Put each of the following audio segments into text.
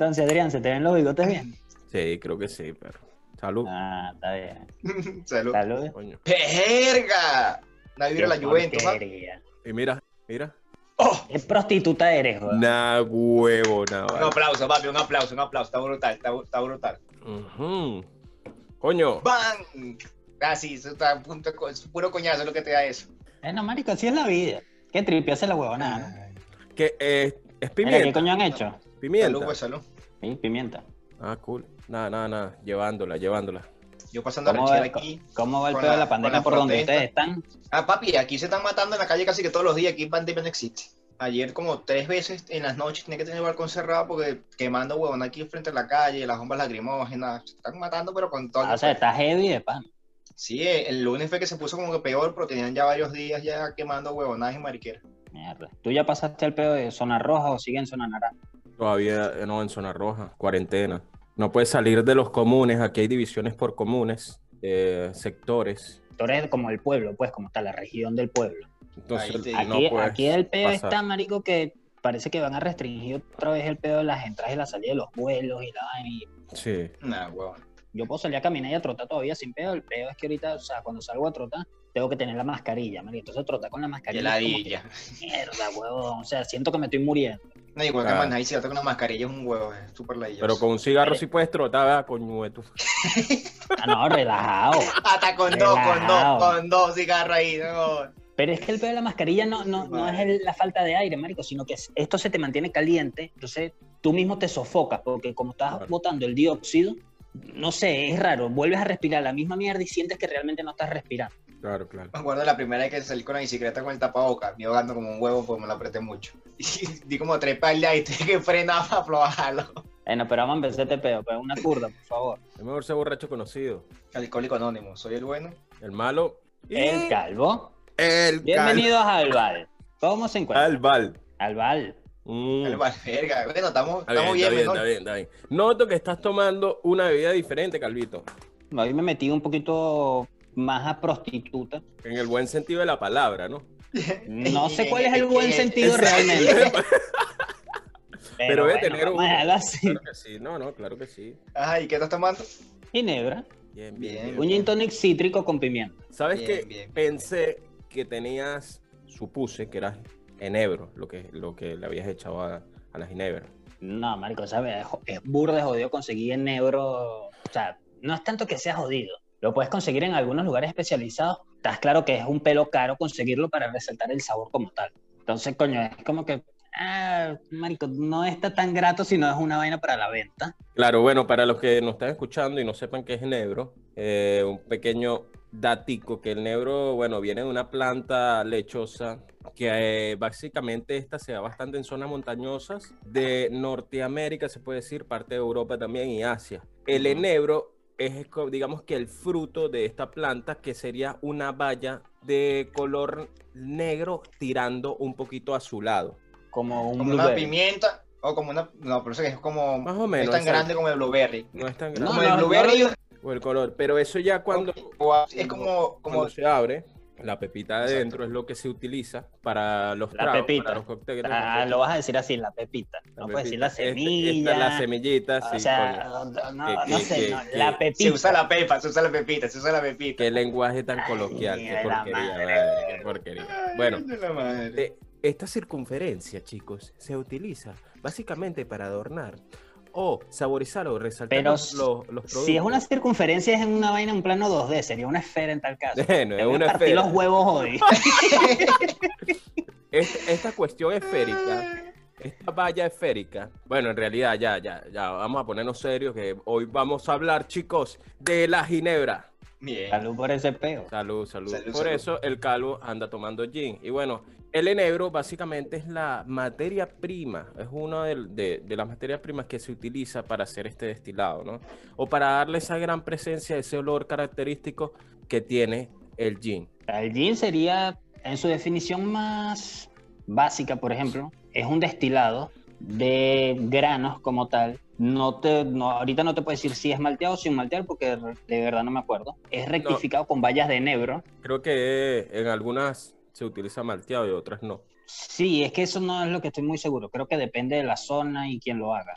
Entonces, Adrián, ¿se te ven los bigotes bien? Sí, creo que sí, pero. Salud. Ah, está bien. Salud. Salud. Coño. ¡Verga! Nadie vio la Juventus, ¿ah? Y mira, mira. ¡Oh! ¿Qué prostituta eres, weón? Nah, huevo, nada. Un aplauso, papi, un aplauso, un aplauso. Está brutal, está, está brutal. Ujú. Coño. ¡Bang! Ah, sí, eso está a punto es puro coñazo lo que te da eso. Eh, no, marico, así es la vida. Qué tripe hace la huevonada, ¿no? Que eh, es Mira, ¿qué pimienta. coño han hecho? Pimienta. Salud, pues, salud. Sí, pimienta. Ah, cool. Nada, nada, nada. Llevándola, llevándola. Yo pasando ¿Cómo va, aquí. cómo va el pedo de la- pandemia por donde ustedes están? Ah, papi, aquí se están matando en la calle casi que todos los días. Aquí pandemia no existe. Ayer como tres veces en las noches tenía que tener el balcón cerrado porque quemando huevón aquí frente a la calle, las bombas lacrimógenas. Se están matando, pero con todo. Ah, o sea, está heavy de pan. Sí, el lunes fue que se puso como que peor, pero tenían ya varios días ya quemando huevonadas y mariqueras. Mierda. ¿Tú ya pasaste el pedo de zona roja o sigue en zona naranja? Todavía eh, no en zona roja, cuarentena. No puedes salir de los comunes. Aquí hay divisiones por comunes, eh, sectores. Eres como el pueblo, pues, como está la región del pueblo. Entonces, te- no Aquí, aquí el pedo pasar. está, marico, que parece que van a restringir otra vez el pedo de las entradas y la salida de los vuelos y la vaina. y Sí. Nah. Yo puedo salir a caminar y a trotar todavía sin pedo. El pedo es que ahorita, o sea, cuando salgo a trotar, tengo que tener la mascarilla, marico. Entonces trotar con la mascarilla. Heladilla. Mierda, huevón. O sea, siento que me estoy muriendo. No, igual que Ah. Manahí, si con una mascarilla es un huevo, es súper ladilloso. Pero con un cigarro sí puedes trotar, ¿verdad? Tu- Ah, no, relajado. Hasta con dos, con dos, con dos cigarros ahí, no. Pero es que el pedo de la mascarilla no, no, no es el- la falta de aire, marico, sino que es- esto se te mantiene caliente, entonces tú mismo te sofocas, porque como estás Claro. botando el dióxido, no sé, es raro, vuelves a respirar la misma mierda y sientes que realmente no estás respirando. Claro, claro. Me acuerdo la primera vez que salí con la bicicleta con el tapabocas, me iba ahogando como un huevo porque me lo apreté mucho. Y di como tres palias y tuve que frenar para aflojarlo. Bueno, pero vamos a empezar este pedo, pero una curda, por favor. Es mejor ser borracho conocido. Alcohólico anónimo, soy el bueno. El malo. y El calvo. El Bienvenidos al Val. ¿Cómo se encuentra? Al Val. Al Val. Mm. El vale, verga. Bueno, estamos, Está estamos bien, está bien, está bien, está bien. Noto que estás tomando una bebida diferente, Calvito. Hoy me metí un poquito más a prostituta. En el buen sentido de la palabra, ¿no? No sé cuál es el buen sentido realmente. Pero debe bueno, tener un-. Claro que sí. No, no, claro que sí. Ajá, ¿y qué estás tomando? Ginebra. Bien, Bien. bien. bien. Un gin tonic cítrico con pimienta. ¿Sabes Bien, qué? bien. Pensé que tenías, supuse que eras enebro, lo que, lo que le habías echado a, a la ginebra. No, marico, ¿sabes? Es, burda de jodido conseguir en Ebro. O sea, no es tanto que sea jodido. Lo puedes conseguir en algunos lugares especializados. Estás claro que es un pelo caro conseguirlo para resaltar el sabor como tal. Entonces, coño, es como que, ah, marico, no está tan grato si no es una vaina para la venta. Claro, bueno, para los que nos están escuchando y no sepan qué es enebro, eh, un pequeño datico que el enebro, bueno, viene de una planta lechosa que eh, básicamente esta se da bastante en zonas montañosas de Norteamérica, se puede decir, parte de Europa también y Asia. El enebro es, digamos que el fruto de esta planta que sería una baya de color negro tirando un poquito azulado. Como un Como una pimienta o como una. No, pero eso es como. Más o no menos. es tan grande como el blueberry. No es tan No, grande. como no, el blueberry O el color, pero eso ya cuando, o- es como. como cuando se abre, la pepita de Exacto. es lo que se utiliza para los La tragos, pepita. para los cócteles. Ah, lo vas a decir así, la pepita. La No puedes decir la. Este- semilla. esta- la semillita, sí, o sea, no, no, Que- no que- sé, que- no, que- la pepita. Se usa la pepa, se usa la pepita, se usa la pepita. Qué lenguaje tan Ay, coloquial, qué porquería, madre. vale, qué porquería. Bueno, Ay, de la madre. eh, esta circunferencia, chicos, se utiliza básicamente para adornar o saborizar o resaltar Pero los, los, los productos. Si es una circunferencia, es en una vaina en plano 2D, sería una esfera en tal caso. Bueno, es una esfera. los huevos hoy. Esta, esta cuestión esférica, esta valla esférica, bueno, en realidad ya, ya, ya, vamos a ponernos serios que hoy vamos a hablar, chicos, de la ginebra. Bien. Salud por ese peo. Salud, salud. Salud, Por salud. eso el calvo anda tomando gin. Y bueno, el enebro básicamente es la materia prima, es una de, de- de las materias primas que se utiliza para hacer este destilado, ¿no? O para darle esa gran presencia, ese olor característico que tiene el gin. El gin sería, en su definición más básica, por ejemplo, es un destilado de granos como tal. No te, no, ahorita no te puedo decir si es malteado o sin maltear porque de verdad no me acuerdo. Es rectificado con bayas de enebro. Creo que en algunas se utiliza malteado y otras no. Sí, es que eso no es lo que estoy muy seguro. Creo que depende de la zona y quién lo haga.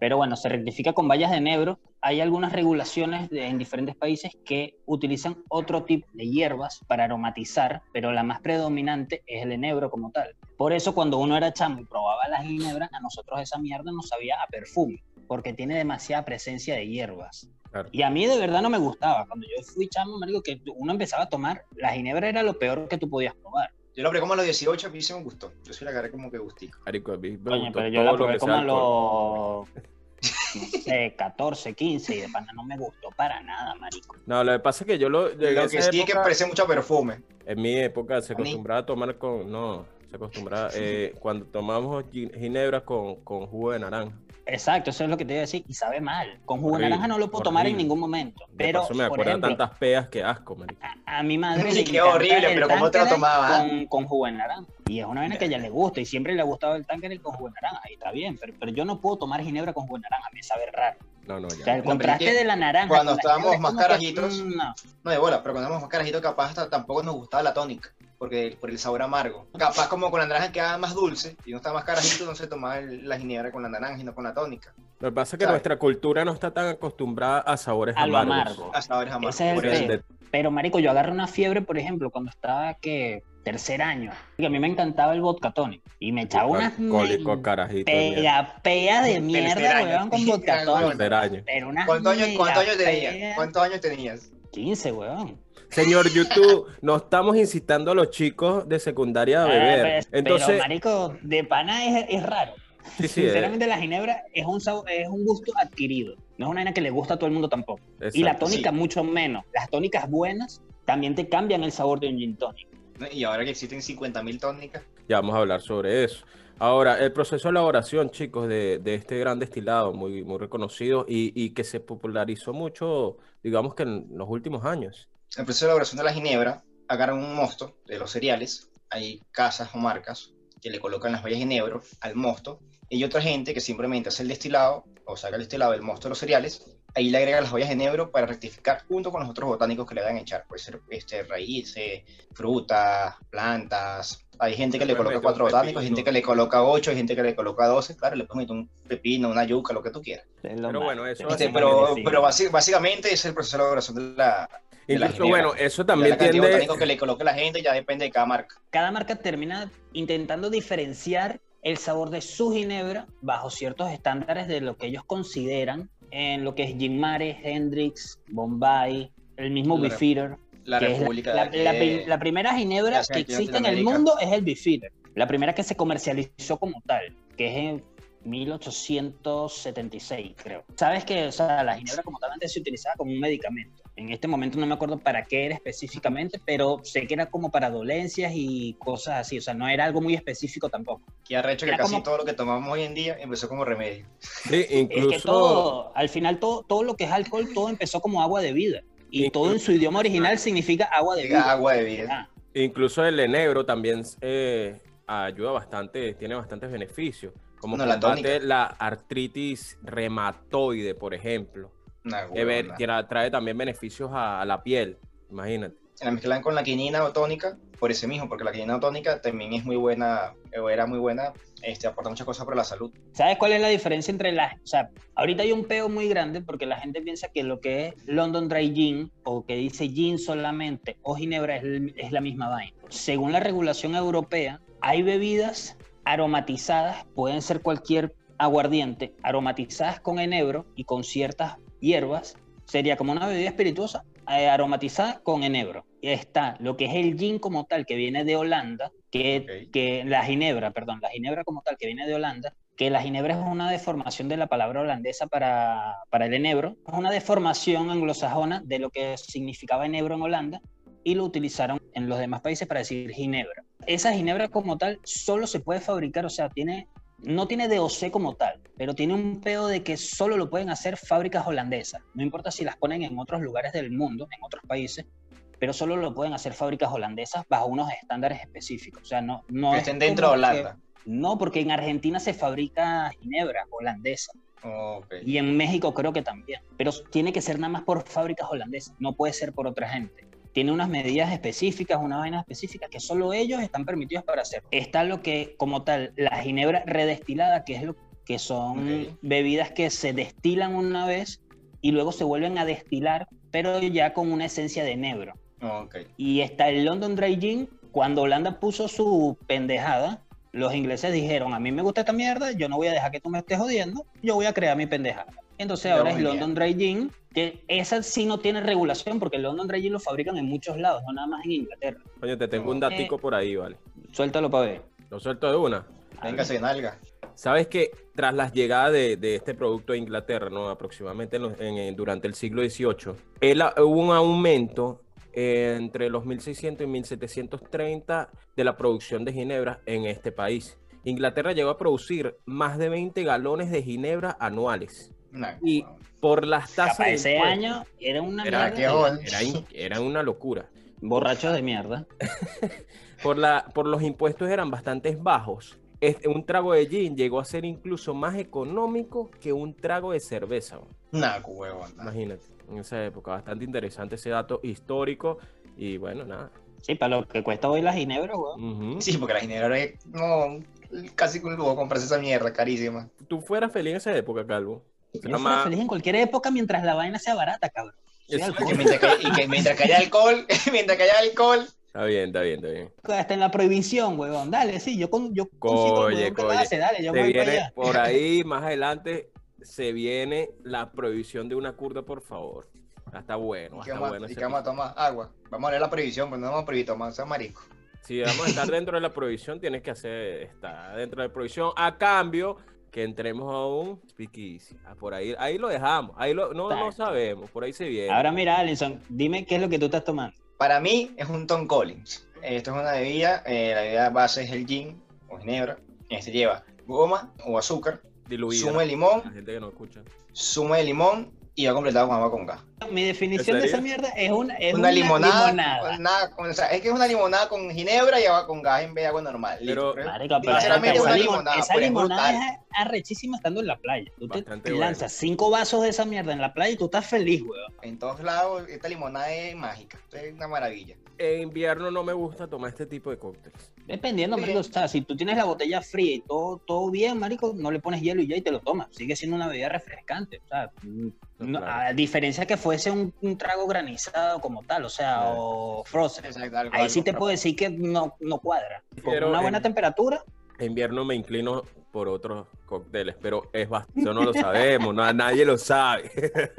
Pero bueno, se rectifica con bayas de enebro. Hay algunas regulaciones de- en diferentes países que utilizan otro tipo de hierbas para aromatizar, pero la más predominante es el enebro como tal. Por eso cuando uno era chamo y probaba la ginebra, a nosotros esa mierda nos sabía a perfume, porque tiene demasiada presencia de hierbas. Claro. Y a mí de verdad no me gustaba. Cuando yo fui chamo, marico, que uno empezaba a tomar, la ginebra era lo peor que tú podías probar. Yo lo probé como a los 18, a mí sí me gustó. Yo sí la agarré como que gustico. Marico, a mí me gustó pero yo la probé como a los no sé, 14, 15 y de pana no me gustó para nada, marico. No, lo que pasa es que yo lo llegué Lo que sí es que parece mucho a perfume. En mi época se acostumbraba a tomar con. No, se acostumbraba. eh, cuando tomamos gi- ginebra con, con jugo de naranja. Exacto, eso es lo que te iba a decir. Y sabe mal. Con jugo de Horrible, naranja no lo puedo tomar en ningún momento. De Pero, paso me por acuerdo ejemplo, tantas peas que asco, a, a mi madre Sí, qué horrible, pero ¿cómo te lo tomabas? Con, con jugo de naranja. Y es una vaina que a ella le gusta y siempre le ha gustado el Tanqueray con jugo de naranja. Y está bien, pero, pero yo no puedo tomar ginebra con jugo de naranja. Me sabe raro. No, no, O sea, ya. el contraste es que de la naranja. cuando estábamos más que, carajitos, mm, no. No de bola, pero cuando éramos más carajitos, capaz hasta tampoco nos gustaba la tónica. Porque por el sabor amargo. Capaz como con la naranja quedaba más dulce y uno estaba más carajito, no se tomaba la ginebra con la naranja y no con la tónica. Lo que pasa es que ¿sabes? nuestra cultura no está tan acostumbrada a sabores A amargos. amargo. A sabores amargos. Es por Pero, marico, yo agarré una fiebre, por ejemplo, cuando estaba, que tercer año. Y a mí me encantaba el vodka tonic. Y me echaba unas Alcohólico, carajito. de mierda. pega, pea de mierda, año. weón, con vodka tonic. ¿Cuántos años, mega cuántos años tenías? ¿Cuántos años tenías? 15, weón. Señor YouTube, no estamos incitando a los chicos de secundaria a Ah, beber. pero, pero, Entonces, marico, de pana es, es raro. sí, sí, eh, Sinceramente, la ginebra es un, sabor- es un gusto adquirido. No es una vaina que le gusta a todo el mundo tampoco. y la tónica sí. mucho menos. Las tónicas buenas también te cambian el sabor de un gin tonic. Y ahora que existen 50.000 tónicas. Ya vamos a hablar sobre eso. Ahora, el proceso de elaboración, chicos, de, de este gran destilado, muy, muy reconocido y, y que se popularizó mucho, digamos que en los últimos años. El proceso de elaboración de la ginebra, agarran un mosto de los cereales, hay casas o marcas que le colocan las bayas de ginebra al mosto, y hay otra gente que simplemente hace el destilado, o saca el destilado del mosto de los cereales, ahí le agrega las bayas de enebro para rectificar junto con los otros botánicos que le van a echar, puede ser este, raíces, frutas, plantas, hay gente que le coloca cuatro botánicos, hay gente que le coloca ocho, hay gente que le coloca doce, claro, le puedes meter un pepino, una yuca, lo que tú quieras. Pero bueno, eso Este, Este, pero pero básicamente es el proceso de elaboración de la... ginebra. bueno, eso también la tiende... que le coloque la gente ya depende de cada marca. cada marca termina intentando diferenciar el sabor de su ginebra bajo ciertos estándares de lo que ellos consideran en lo que es Gin Mare, Hendrix, Bombay, el mismo La- Beefeater. La que es República la, de la- la primera ginebra que existe en el mundo es el Beefeater. La primera que se comercializó como tal, que es en 1876, creo. Sabes que o sea, la ginebra como tal antes se utilizaba como un medicamento. En este momento no me acuerdo para qué era específicamente, pero sé que era como para dolencias y cosas así. O sea, no era algo muy específico tampoco. que arrecho que casi como- todo lo que tomamos hoy en día empezó como remedio. Sí, Es incluso... que todo, al final todo, todo lo que es alcohol, todo empezó como agua de vida. Y Incluso- todo en su idioma original significa agua de vida. Agua de vida. Ah, Incluso el enebro también eh, ayuda bastante, tiene bastantes beneficios, como No, la combate tónica. la artritis reumatoide, por ejemplo. Una Que ver- huevona. trae, también beneficios a, a la piel, imagínate. La mezclan con la quinina o tónica por ese mismo, porque la quinina o tónica también es muy buena, o era muy buena, este, aporta muchas cosas para la salud. ¿Sabes cuál es la diferencia entre las... O sea, ahorita hay un peo muy grande porque la gente piensa que lo que es London Dry Gin o que dice gin solamente o ginebra es, es la misma vaina. Según la regulación europea, hay bebidas aromatizadas, pueden ser cualquier aguardiente, aromatizadas con enebro y con ciertas hierbas. Sería como una bebida espirituosa eh, aromatizada con enebro. Y está lo que es el gin como tal, que viene de Holanda, que, que la ginebra, perdón, la ginebra como tal, que viene de Holanda, que la ginebra es una deformación de la palabra holandesa para, para el enebro, es una deformación anglosajona de lo que significaba enebro en Holanda y lo utilizaron en los demás países para decir ginebra. Esa ginebra como tal solo se puede fabricar, o sea, tiene, no tiene DOC como tal, pero tiene un pedo de que solo lo pueden hacer fábricas holandesas. No importa si las ponen en otros lugares del mundo, en otros países, pero solo lo pueden hacer fábricas holandesas bajo unos estándares específicos. O sea, no, no que es estén dentro de que- Holanda. no, porque en Argentina se fabrica ginebra holandesa y en México creo que también, pero tiene que ser nada más por fábricas holandesas, no puede ser por otra gente. Tiene unas medidas específicas, una vaina específica que solo ellos están permitidos para hacer. Está lo que, como tal, la ginebra redestilada, que es lo que son Ok. bebidas que se destilan una vez y luego se vuelven a destilar, pero ya con una esencia de negro. Ok. Y está el London Dry Gin. Cuando Holanda puso su pendejada, los ingleses dijeron, a mí me gusta esta mierda, yo no voy a dejar que tú me estés jodiendo, yo voy a crear mi pendejada. Entonces ahora es London Dry Gin, que esa sí no tiene regulación, porque el London Dry Gin lo fabrican en muchos lados, no nada más en Inglaterra. Coño, te tengo un datico por ahí, ¿vale? Suéltalo para ver. Lo suelto de una. Véngase, nalga. Sabes que tras la llegada de, de este producto a Inglaterra, ¿no? aproximadamente en en- durante el siglo XVIII, él, ah, hubo un aumento eh, entre los 1600 y 1730 de la producción de ginebra en este país. Inglaterra llegó a producir más de 20 galones de ginebra anuales. Nah, Y por las tasas de ese impuestos, año era una Era- mierda. era, una locura. Borrachos de mierda. Por, la, por los impuestos eran bastante bajos. Este, un trago de gin llegó a ser incluso más económico que un trago de cerveza. Nah, huevón. nah. Imagínate, en esa época, bastante interesante ese dato histórico. Y bueno, nada. Sí, para lo que cuesta hoy la ginebra, weón. Sí, porque la ginebra es. No, casi que luego comprarse esa mierda, carísima. Tú fueras feliz en esa época, Calvo. Más- feliz en cualquier época mientras la vaina sea barata, cabrón. Que mientras que, y que mientras que haya alcohol, mientras que haya alcohol. Está bien, está bien, está bien. Hasta en la prohibición, huevón. Dale, sí, yo con yo consigo, Coye, huevón, ¿qué coye. vas a hacer? Dale, yo voy para allá. por ahí, más adelante, se viene la prohibición de una curda, por favor. Está bueno, ¿Y qué está vamos, bueno. y qué vamos a tomar? Agua. Vamos a leer la prohibición, pero no vamos a prohibir tomar, sea marico. Si vamos a estar dentro de la prohibición, tienes que hacer, estar dentro de la prohibición a cambio que entremos a un speakeasy. Ah, por ahí, ahí lo dejamos, ahí lo, no, no sabemos, por ahí se viene. Ahora mira, Alison, dime qué es lo que tú estás tomando. Para mí es un Tom Collins. Esto es una bebida, eh, la bebida base es el gin o ginebra. Este lleva goma o azúcar, Diluida. zumo de La limón, gente que no escucha. zumo de limón y va completado con agua con gas. Mi definición ¿En de esa mierda es una, es una, limonada, limonada. con nada- con- o sea, es que es una limonada con ginebra y agua con gas en vez de agua normal. Pero-. Marico, pero esa, una limon- limonada, esa pues, es limonada es arrechísima estando en la playa. Tú te lanzas cinco vasos de esa mierda en la playa y tú estás feliz, weón. En todos lados, esta limonada es mágica. Es una maravilla. En invierno no me gusta tomar este tipo de cócteles. Dependiendo, Sí. marico, o sea, si tú tienes la botella fría y todo, todo bien, marico, no le pones hielo y ya y te lo tomas. Sigue siendo una bebida refrescante. O sea, no- claro. a diferencia que fuese un, un trago granizado como tal, o sea, o frozen. Exacto, algo- Ahí sí algo- te puedo decir que no, no cuadra. Con Pero una buena en- temperatura, En invierno me inclino por otros cócteles, pero es eso no lo sabemos, no, nadie lo sabe.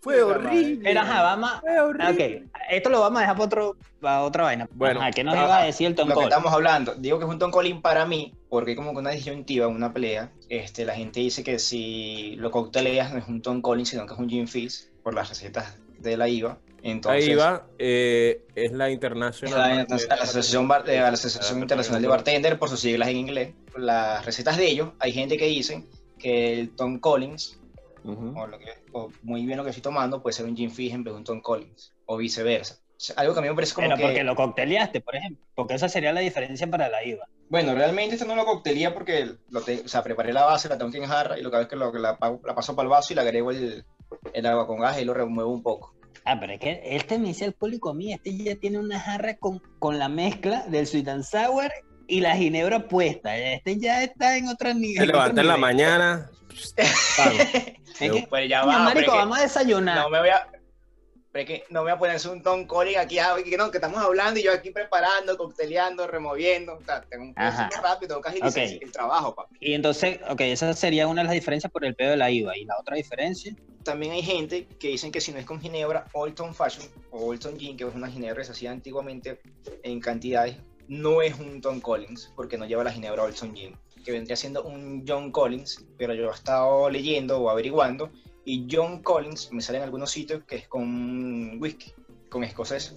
Fue horrible. pero ajá, vamos Fue horrible. Ok, esto lo vamos a dejar para, otro, para otra vaina. Bueno, Ajá, ¿qué nos ajá, iba a decir el Tom Lo que estamos hablando, digo que es un Tom Collins para mí, porque como que una disyuntiva, una pelea. Este, la gente dice que si lo cocteleas no es un Tom Collins, sino que es un Gin Fizz, por las recetas de la IVA. Entonces, Ahí va, eh, es la internacional. la, la Asociación, Bar- eh, la Asociación Internacional de Bartender, por sus siglas en inglés. Las recetas de ellos, hay gente que dice que el Tom Collins, o, lo que- o muy bien lo que estoy tomando, puede ser un Gin Fizz en vez de un Tom Collins, o viceversa. O sea, algo que a mí me parece como Pero que... porque lo cocteleaste, por ejemplo. Porque esa sería la diferencia para la IVA. Bueno, realmente esto no lo coctelía porque lo te- o sea, preparé la base, la tengo que en jarra y lo que hago es que lo- la, la paso para el vaso y le agrego el, el agua con gas y lo remuevo un poco. Ah, pero es que este me dice alcohólico a mí. Este ya tiene una jarra con, con la mezcla del sweet and sour y la ginebra puesta. Este ya está en otro nivel. Se levanta en la mañana. pam. Es que, Pues ya va, marico, pero es que vamos a desayunar. no me voy a... pero es que no me voy a ponerse un Tom Collins aquí, ah, que, no, que estamos hablando y yo aquí preparando, cocteleando, removiendo. O sea, tengo un proceso rápido, tengo que agilizar Ok. el trabajo, papi. Y entonces, ok, esa sería una de las diferencias por el pedo de la IVA. Y la otra diferencia, También hay gente que dicen que si no es con ginebra, Old Town Fashion o Old Town Gin, que es una ginebra que se hacía antiguamente en cantidades, no es un Tom Collins, porque no lleva la ginebra Old Town Gin, que vendría siendo un John Collins, pero yo he estado leyendo o averiguando, y John Collins me sale en algunos sitios que es con whisky, con escocés.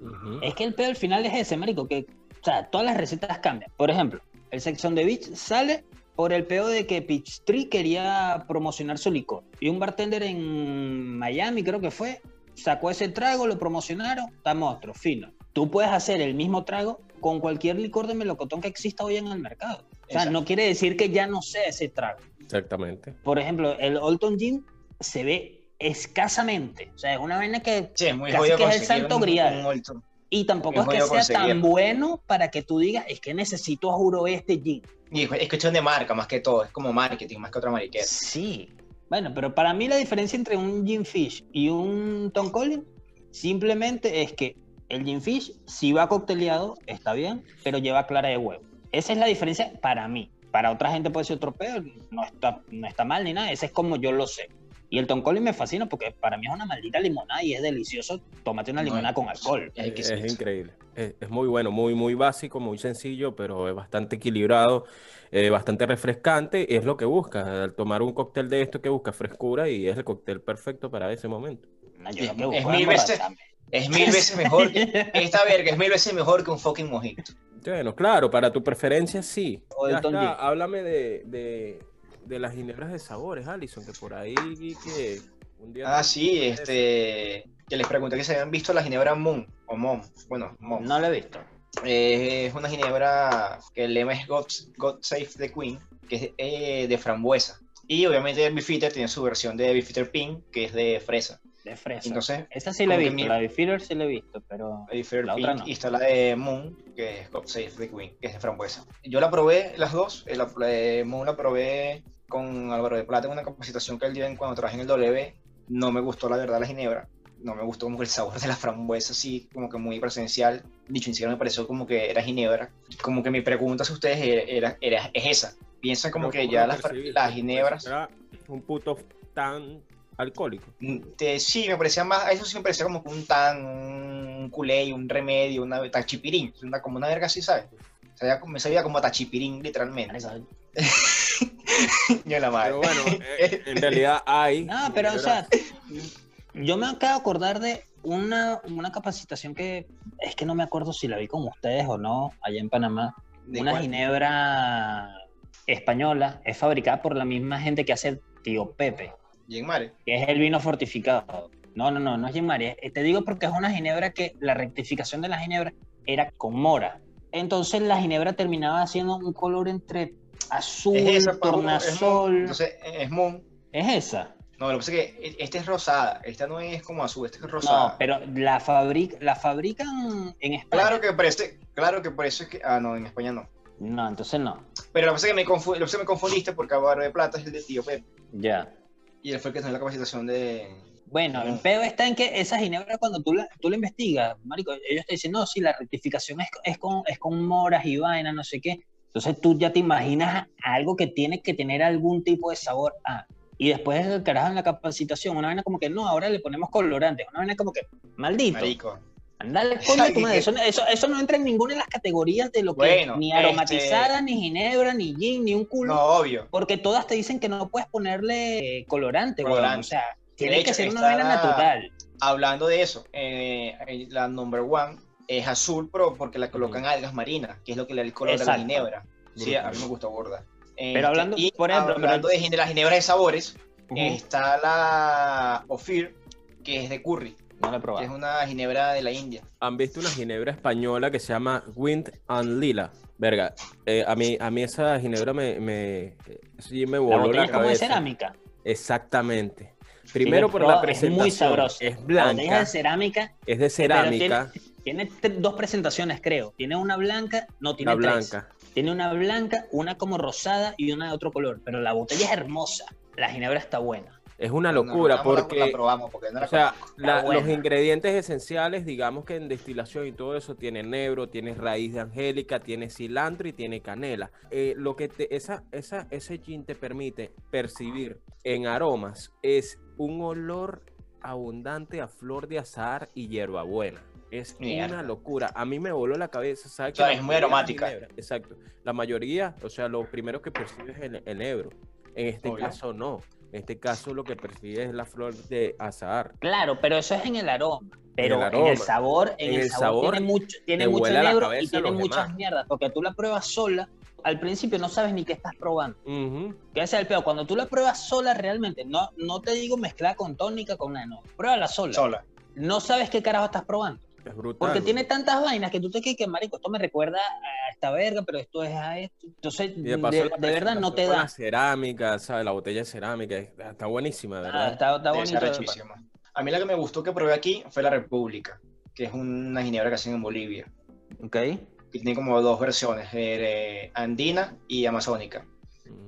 Ujú. es que el pedo al final es ese, marico, que, o sea, todas las recetas cambian. Por ejemplo, el Sex on the Beach sale por el pedo de que Peachtree quería promocionar su licor. Y un bartender en Miami, creo que fue, sacó ese trago, lo promocionaron, está monstruo, fino. Tú puedes hacer el mismo trago con cualquier licor de melocotón que exista hoy en el mercado. O sea, no quiere decir que ya no sea ese trago. Exactamente. Por ejemplo, el Olton Gin se ve escasamente. O sea, es una vaina que Sí, es muy Casi que es el santo un- grial. un. Y tampoco Es es, que sea tan bueno para que tú digas, es que necesito, juro, este gin. Y es es cuestión de marca más que todo, es como marketing más que otra mariquera. Sí. Bueno, pero para mí la diferencia entre un gin fish y un Tom Collins simplemente es que el gin fish, si va cocteleado, está bien, pero lleva clara de huevo. Esa es la diferencia para mí. Para otra gente puede ser otro peor, no está, no está mal ni nada, ese es como yo lo sé. Y el Tom Collins me fascina porque para mí es una maldita limonada y es delicioso. Tómate una No, limonada con alcohol. es increíble. Es, es muy bueno, muy, muy básico, muy sencillo, pero es bastante equilibrado, eh, bastante refrescante. Y es lo que busca. Al tomar un cóctel de esto que busca frescura y es el cóctel perfecto para ese momento. No, yo Es- lo que es mil veces-. Es mil veces mejor. que- Esta verga es mil veces mejor que un fucking mojito. Bueno, claro, para tu preferencia sí. O Ya está, háblame de, de, de las ginebras de sabores, Alison, que por ahí vi que un día... Ah, sí, este. Que les pregunté que se habían visto la ginebra Moon, o Mom. Bueno, Mom. No lo he visto. Eh, es una ginebra que el lema es God, God Save the Queen, que es eh, de frambuesa. Y obviamente el Beefeater tiene su versión de Beefeater Pink, que es de fresa. De fresa. Entonces, Esa sí la he visto, mi- la de Feeder sí la he visto, pero La Pink otra no. y está la de Moon, que es God Save the Queen, que es de frambuesa. Yo la probé, las dos. eh, La, la de Moon la probé con Álvaro de Plata en una capacitación que él dio en cuando trabajé en el W. No me gustó la verdad la ginebra. No me gustó como el sabor de la frambuesa, así como que muy presencial. Dicho, ni siquiera me pareció como que era ginebra. Como que mi pregunta a ustedes era, era- era- es esa. Piensan como Pero que ¿cómo ya las, las ginebras... Era un puto tan alcohólico. Mm, te- sí, me parecía más, eso sí me parecía como un tan, un culé, un remedio, una tachipirín, una, como una verga así, ¿sabes? Me sabía como a tachipirín, literalmente. Marico, Yo la madre. Pero bueno, eh, en realidad hay... No, pero o sea, yo me acabo de acordar de una, una capacitación que es que no me acuerdo si la vi con ustedes o no, allá en Panamá. ¿De Una cuál? ginebra española es fabricada por la misma gente que hace el tío Pepe, Que es el vino fortificado. No, no, no, no es Gin Mare. eh, Te digo porque es una ginebra que la rectificación de la ginebra era con mora. Entonces la ginebra terminaba haciendo un color entre azul, Es esa, Moon, es Moon. tornasol. Entonces, es Moon. ¿Es esa? No, lo que pasa es que e- esta es rosada, esta no es como azul, esta es rosada. No, pero la, fabric la fabrican en España. Claro que por este, claro que por eso es que, ah, no, en España no. No, entonces no. Pero lo que pasa es que me, confu- lo que me confundiste porque Álvaro de Plata es el de tío Pepe. Ya. Y él fue el que tenía la capacitación de... Bueno, el peo está en que esa ginebra cuando tú la, tú la investigas, marico, ellos te dicen, no, sí, la rectificación es, es, con, es con moras y vaina, no sé qué. Entonces tú ya te imaginas algo que tiene que tener algún tipo de sabor a. Y después el carajo en la capacitación, una vaina como que no, ahora le ponemos colorantes, una vaina como que, maldito, Marico. Andale coño tu madre. Eso, eso, eso no entra en ninguna de las categorías de lo que Bueno, ni este- aromatizada, ni ginebra, ni gin, ni un culo. No, obvio. Porque todas te dicen que no puedes ponerle colorante. Colorante. O sea, tiene hecho, que ser una vaina natural. Hablando de eso, eh, eh, la number one es azul, pero porque la colocan algas marinas, que es lo que le da el color Exacto. de la ginebra. Sí, a mí me gusta gorda. Pero hablando- y por ejemplo, hablando pero- de, gine- las ginebras de sabores, está la Ophir, que es de curry, No lo he probado. es una ginebra de la India. ¿Han visto una ginebra española que se llama Wind and Lila? Verga, eh, a, mí, a mí esa ginebra me, me, sí me La voló botella la es como de cabeza. cerámica. Exactamente. Primero Sí, por pero la es presentación. muy sabrosa. Es La botella es blanca, de cerámica. es de cerámica, Tiene dos presentaciones, creo. Tiene una blanca, no tiene la tres. blanca. Tiene una blanca, una como rosada y una de otro color. Pero la botella es hermosa. La ginebra está buena. Es una locura no, porque... La probamos, porque no la O sea, la- los ingredientes esenciales, digamos que en destilación y todo eso, tiene nebro, tiene raíz de angélica, tiene cilantro y tiene canela. Eh, lo que te, esa, esa, ese gin te permite percibir en aromas es un olor abundante a flor de azahar y hierbabuena. Es Mierda. una locura. A mí me voló la cabeza. ¿sabes O sea, que es muy aromática. exacto. La mayoría, o sea, lo primero que percibes es el, el ebro. En este Obvio. caso, no. En este caso, lo que percibes es la flor de azahar. Claro, pero eso es en el aroma. Pero en el, aroma. sabor, en, En el, el sabor, sabor, tiene mucho, tiene mucho negro y tiene muchas demás. mierdas. Porque tú la pruebas sola, al principio no sabes ni qué estás probando. Ujú. Que ese es el peor. Cuando tú la pruebas sola realmente, no, no te digo mezclada con tónica, con nada, no. Pruébala sola. sola. No sabes qué carajo estás probando. Es brutal. Porque tiene tantas vainas que tú te quedas que, marico, esto me recuerda a esta verga, pero esto es a esto. Entonces, de, la de verdad no te da. La cerámica, ¿sabes? La botella de cerámica. Está buenísima, de Ah, ¿verdad? está, está bonito. rechísima. A mí la que me gustó que probé aquí fue la República. que es una ginebra que hacen en Bolivia. Ok. Y tiene como dos versiones, eh, andina y amazónica.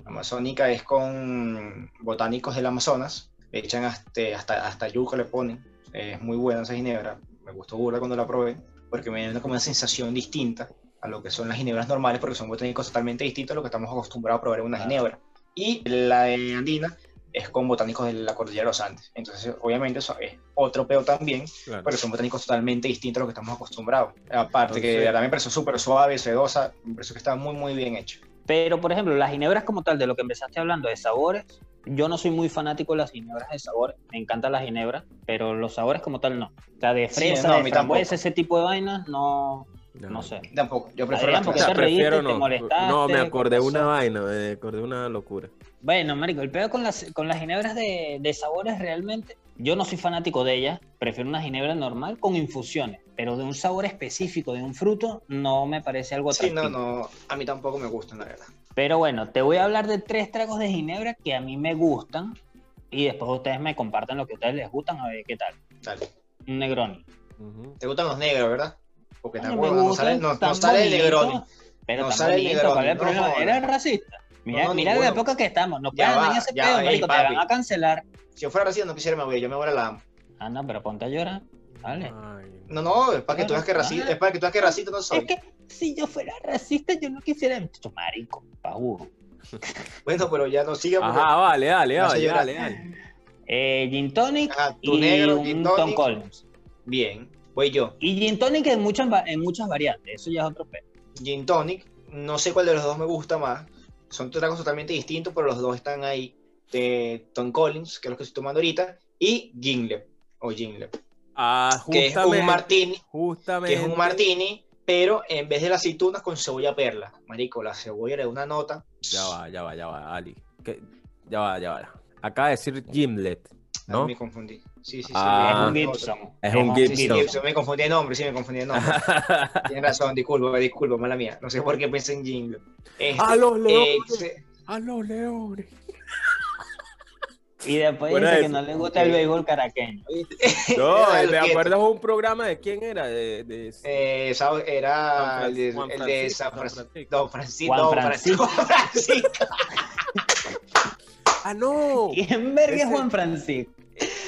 Amazónica es con botánicos del Amazonas, le echan hasta, hasta, hasta yuca le ponen. Es muy buena esa ginebra, me gustó burda cuando la probé, porque me da como una sensación distinta a lo que son las ginebras normales, porque son botánicos totalmente distintos a lo que estamos acostumbrados a probar en una ginebra. Y la de andina es con botánicos de la cordillera de los Andes. Entonces, obviamente, eso es otro peo también, Claro. pero son botánicos totalmente distintos a lo que estamos acostumbrados. Aparte que de Entonces- verdad me pareció súper suave, sedosa, me pareció que estaba muy, muy bien hecho. Pero, por ejemplo, las ginebras como tal, de lo que empezaste hablando, de sabores, yo no soy muy fanático de las ginebras de sabores. Me encantan las ginebras, pero los sabores como tal no. O sea, de Sí, fresa, no, de frambuesa, tampoco. ese tipo de vainas, no, no sé. Tampoco, yo prefiero Adrián, las ¿por qué O sea, te no. No, me ¿Qué acordé pasó? una vaina, me acordé una locura. Bueno, marico, el peor con las, con las ginebras de, de sabores realmente, yo no soy fanático de ellas, prefiero una ginebra normal con infusiones, pero de un sabor específico, de un fruto, no me parece algo Sí, atractivo. no, no, a mí tampoco me gustan, la verdad. Pero bueno, te voy a hablar de tres tragos de ginebra que a mí me gustan y después ustedes me comparten lo que a ustedes les gustan, a ver qué tal. Dale. Un Negroni. ¿Te gustan los negros, verdad? Porque me huevo, no sale, no, no sale el Negroni. Pero No sale el Negroni, ¿cuál es el no problema? ¿Eres racista? Mira, No, mira la ninguno. época que estamos, no puedes va, dañar ese pedo, va, ey, marico, te van a cancelar. Si yo fuera racista no quisiera me voy, yo me voy a la amo. Ah, no, pero ponte a llorar. Dale. Ay, No, no, es para que tú veas que racista, es para que tú veas que racista no soy. Es que si yo fuera racista, yo no quisiera. Marico, pavuro. Bueno, pero ya no siga porque Ajá, vale, dale, No, dale, señora. dale, dale. Eh, gin tonic Ajá, tu y negro, un gin Tom. Collins. bien. Voy yo. Y gin tonic en muchas, en muchas variantes. Eso ya es otro pedo. Gin tonic, no sé cuál de los dos me gusta más. Son tragos totalmente distintos, pero los dos están ahí. De Tom Collins, que es lo que estoy tomando ahorita, y Gimlet, o Gimlet, Ah, que es un martini, Justamente. que es un martini, pero en vez de las aceitunas con cebolla perla. Marico, la cebolla le da una nota. Ya va, ya va, ya va, Ali. Ya va, ya va. Acaba de decir Gimlet, ¿no? me confundí. Sí, sí, sí. Ah. es un Gibson. Es un Sí, sí, Gibson. Gibson, me confundí de nombre, sí, me confundí de nombre. Tienes razón, disculpa, disculpa, mala mía. No sé por qué pensé en Jingle. Este, ¡A los leones! ¡A los leones! Y después dice que no le gusta el béisbol caraqueño. No, ¿te acuerdas un programa de quién era? De, de- eh, era Juan el de, el San Francisco. Don Francisco. Juan Don Francisco. ¡Ah, no! ¿Quién verga es Juan Francisco?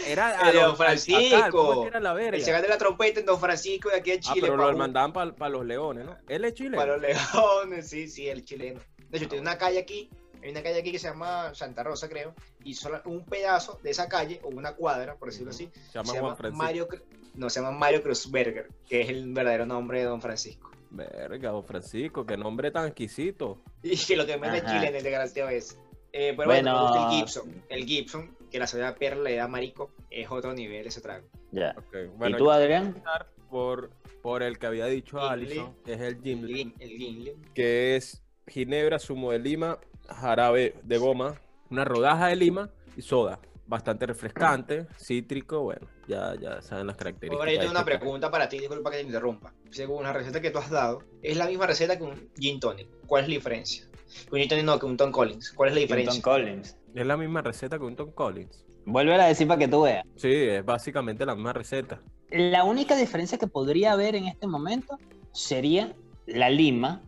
Era El de Don Don Francisco. ¿Cómo es que era la El verga? chacal de la trompeta en Don Francisco de aquí a Ah, Chile. pero pa' lo un- mandaban para los leones, ¿no? Él es chileno. Para los leones, sí, sí, el chileno. De hecho, tiene una calle aquí, hay una calle aquí que se llama Santa Rosa, creo, y solo un pedazo de esa calle, o una cuadra, por decirlo así, Se llama se Juan llama Francisco. Mario, no, se llama Mario Cruzberger, que es el verdadero nombre de Don Francisco. Verga, Don Francisco, qué nombre tan exquisito. Y que lo que mete Ajá. Chile en el desgraciado es. Eh, pero bueno, Bueno. me el Gibson. El Gibson, que la soda perla le da marico, es otro nivel ese trago. Ya. Ok, Bueno, ¿Y tú, Adrián? voy a empezar por, por el que había dicho. Alison, que es el El, Gimli, Gin- el que es ginebra, zumo de lima, jarabe de goma, una rodaja de lima y soda. Bastante refrescante, cítrico, bueno, ya, ya saben las características. Ahora yo tengo una este pregunta para ti, disculpa que te interrumpa. Según la receta que tú has dado, es la misma receta que un Gin Tonic. ¿Cuál es la diferencia? Que un Gin Tonic no, que un Tom Collins. ¿Cuál es la Tom diferencia? Collins. Es la misma receta que un Tom Collins. Vuelve a decir para que tú veas. Sí, es básicamente la misma receta. La única diferencia que podría haber en este momento sería la lima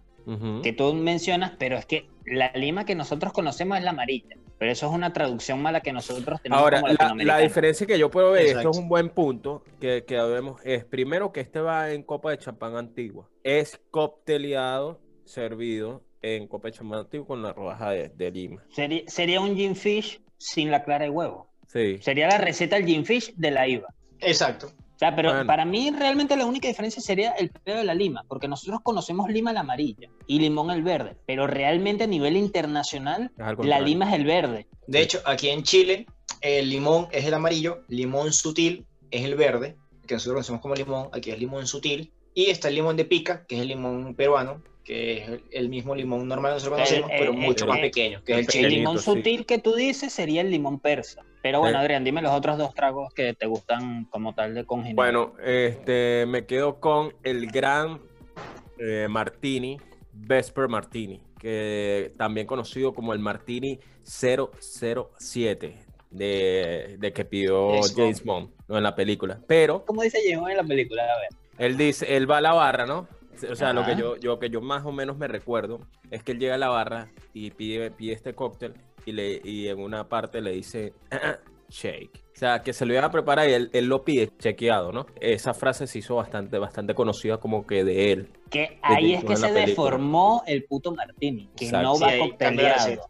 que tú mencionas, pero es que la lima que nosotros conocemos es la amarilla. Pero eso es una traducción mala que nosotros tenemos Ahora, como la, la diferencia que yo puedo ver, esto Exacto. es un buen punto que, que vemos, es primero que este va en copa de champán antigua. Es cocteleado, servido en champán antigua con la rodaja de, de lima. Sería, sería un gin fish sin la clara de huevo. Sí. Sería la receta del gin fish de la IVA. Exacto. O sea, pero Bueno. para mí realmente la única diferencia sería el pedo de la lima, porque nosotros conocemos lima la amarilla y limón el verde, pero realmente a nivel internacional la lima es el verde. De hecho, aquí en Chile, el limón es el amarillo, limón sutil es el verde, que nosotros conocemos como limón, aquí es limón sutil, y está el limón de pica, que es el limón peruano, que es el, mismo limón normal que nosotros El- conocemos, pero el- mucho el- más pequeño, que es el limón sí. sutil que tú dices sería el limón persa. Pero bueno. Adrián, dime los otros dos tragos que te gustan como tal de con ginebra. Bueno, este, me quedo con el gran eh, Martini, Vesper Martini, que también conocido como el Martini 007. de, de que pidió James Bond. James Bond, ¿no? En la película. Pero ¿Cómo dice James Bond en la película? A ver. él dice, él va a la barra, ¿no? O sea, lo que Ajá. yo, yo, que yo más o menos me recuerdo es que él llega a la barra y pide, pide este cóctel y, le, y en una parte le dice, "Ah, ah, shake. O sea, que se lo iban a preparar y él, él lo pide chequeado, ¿no? Esa frase se hizo bastante, bastante conocida como que de él. Que ahí es que se la película. deformó el puto Martini, que Exacto. no Sí, va la cocteleado.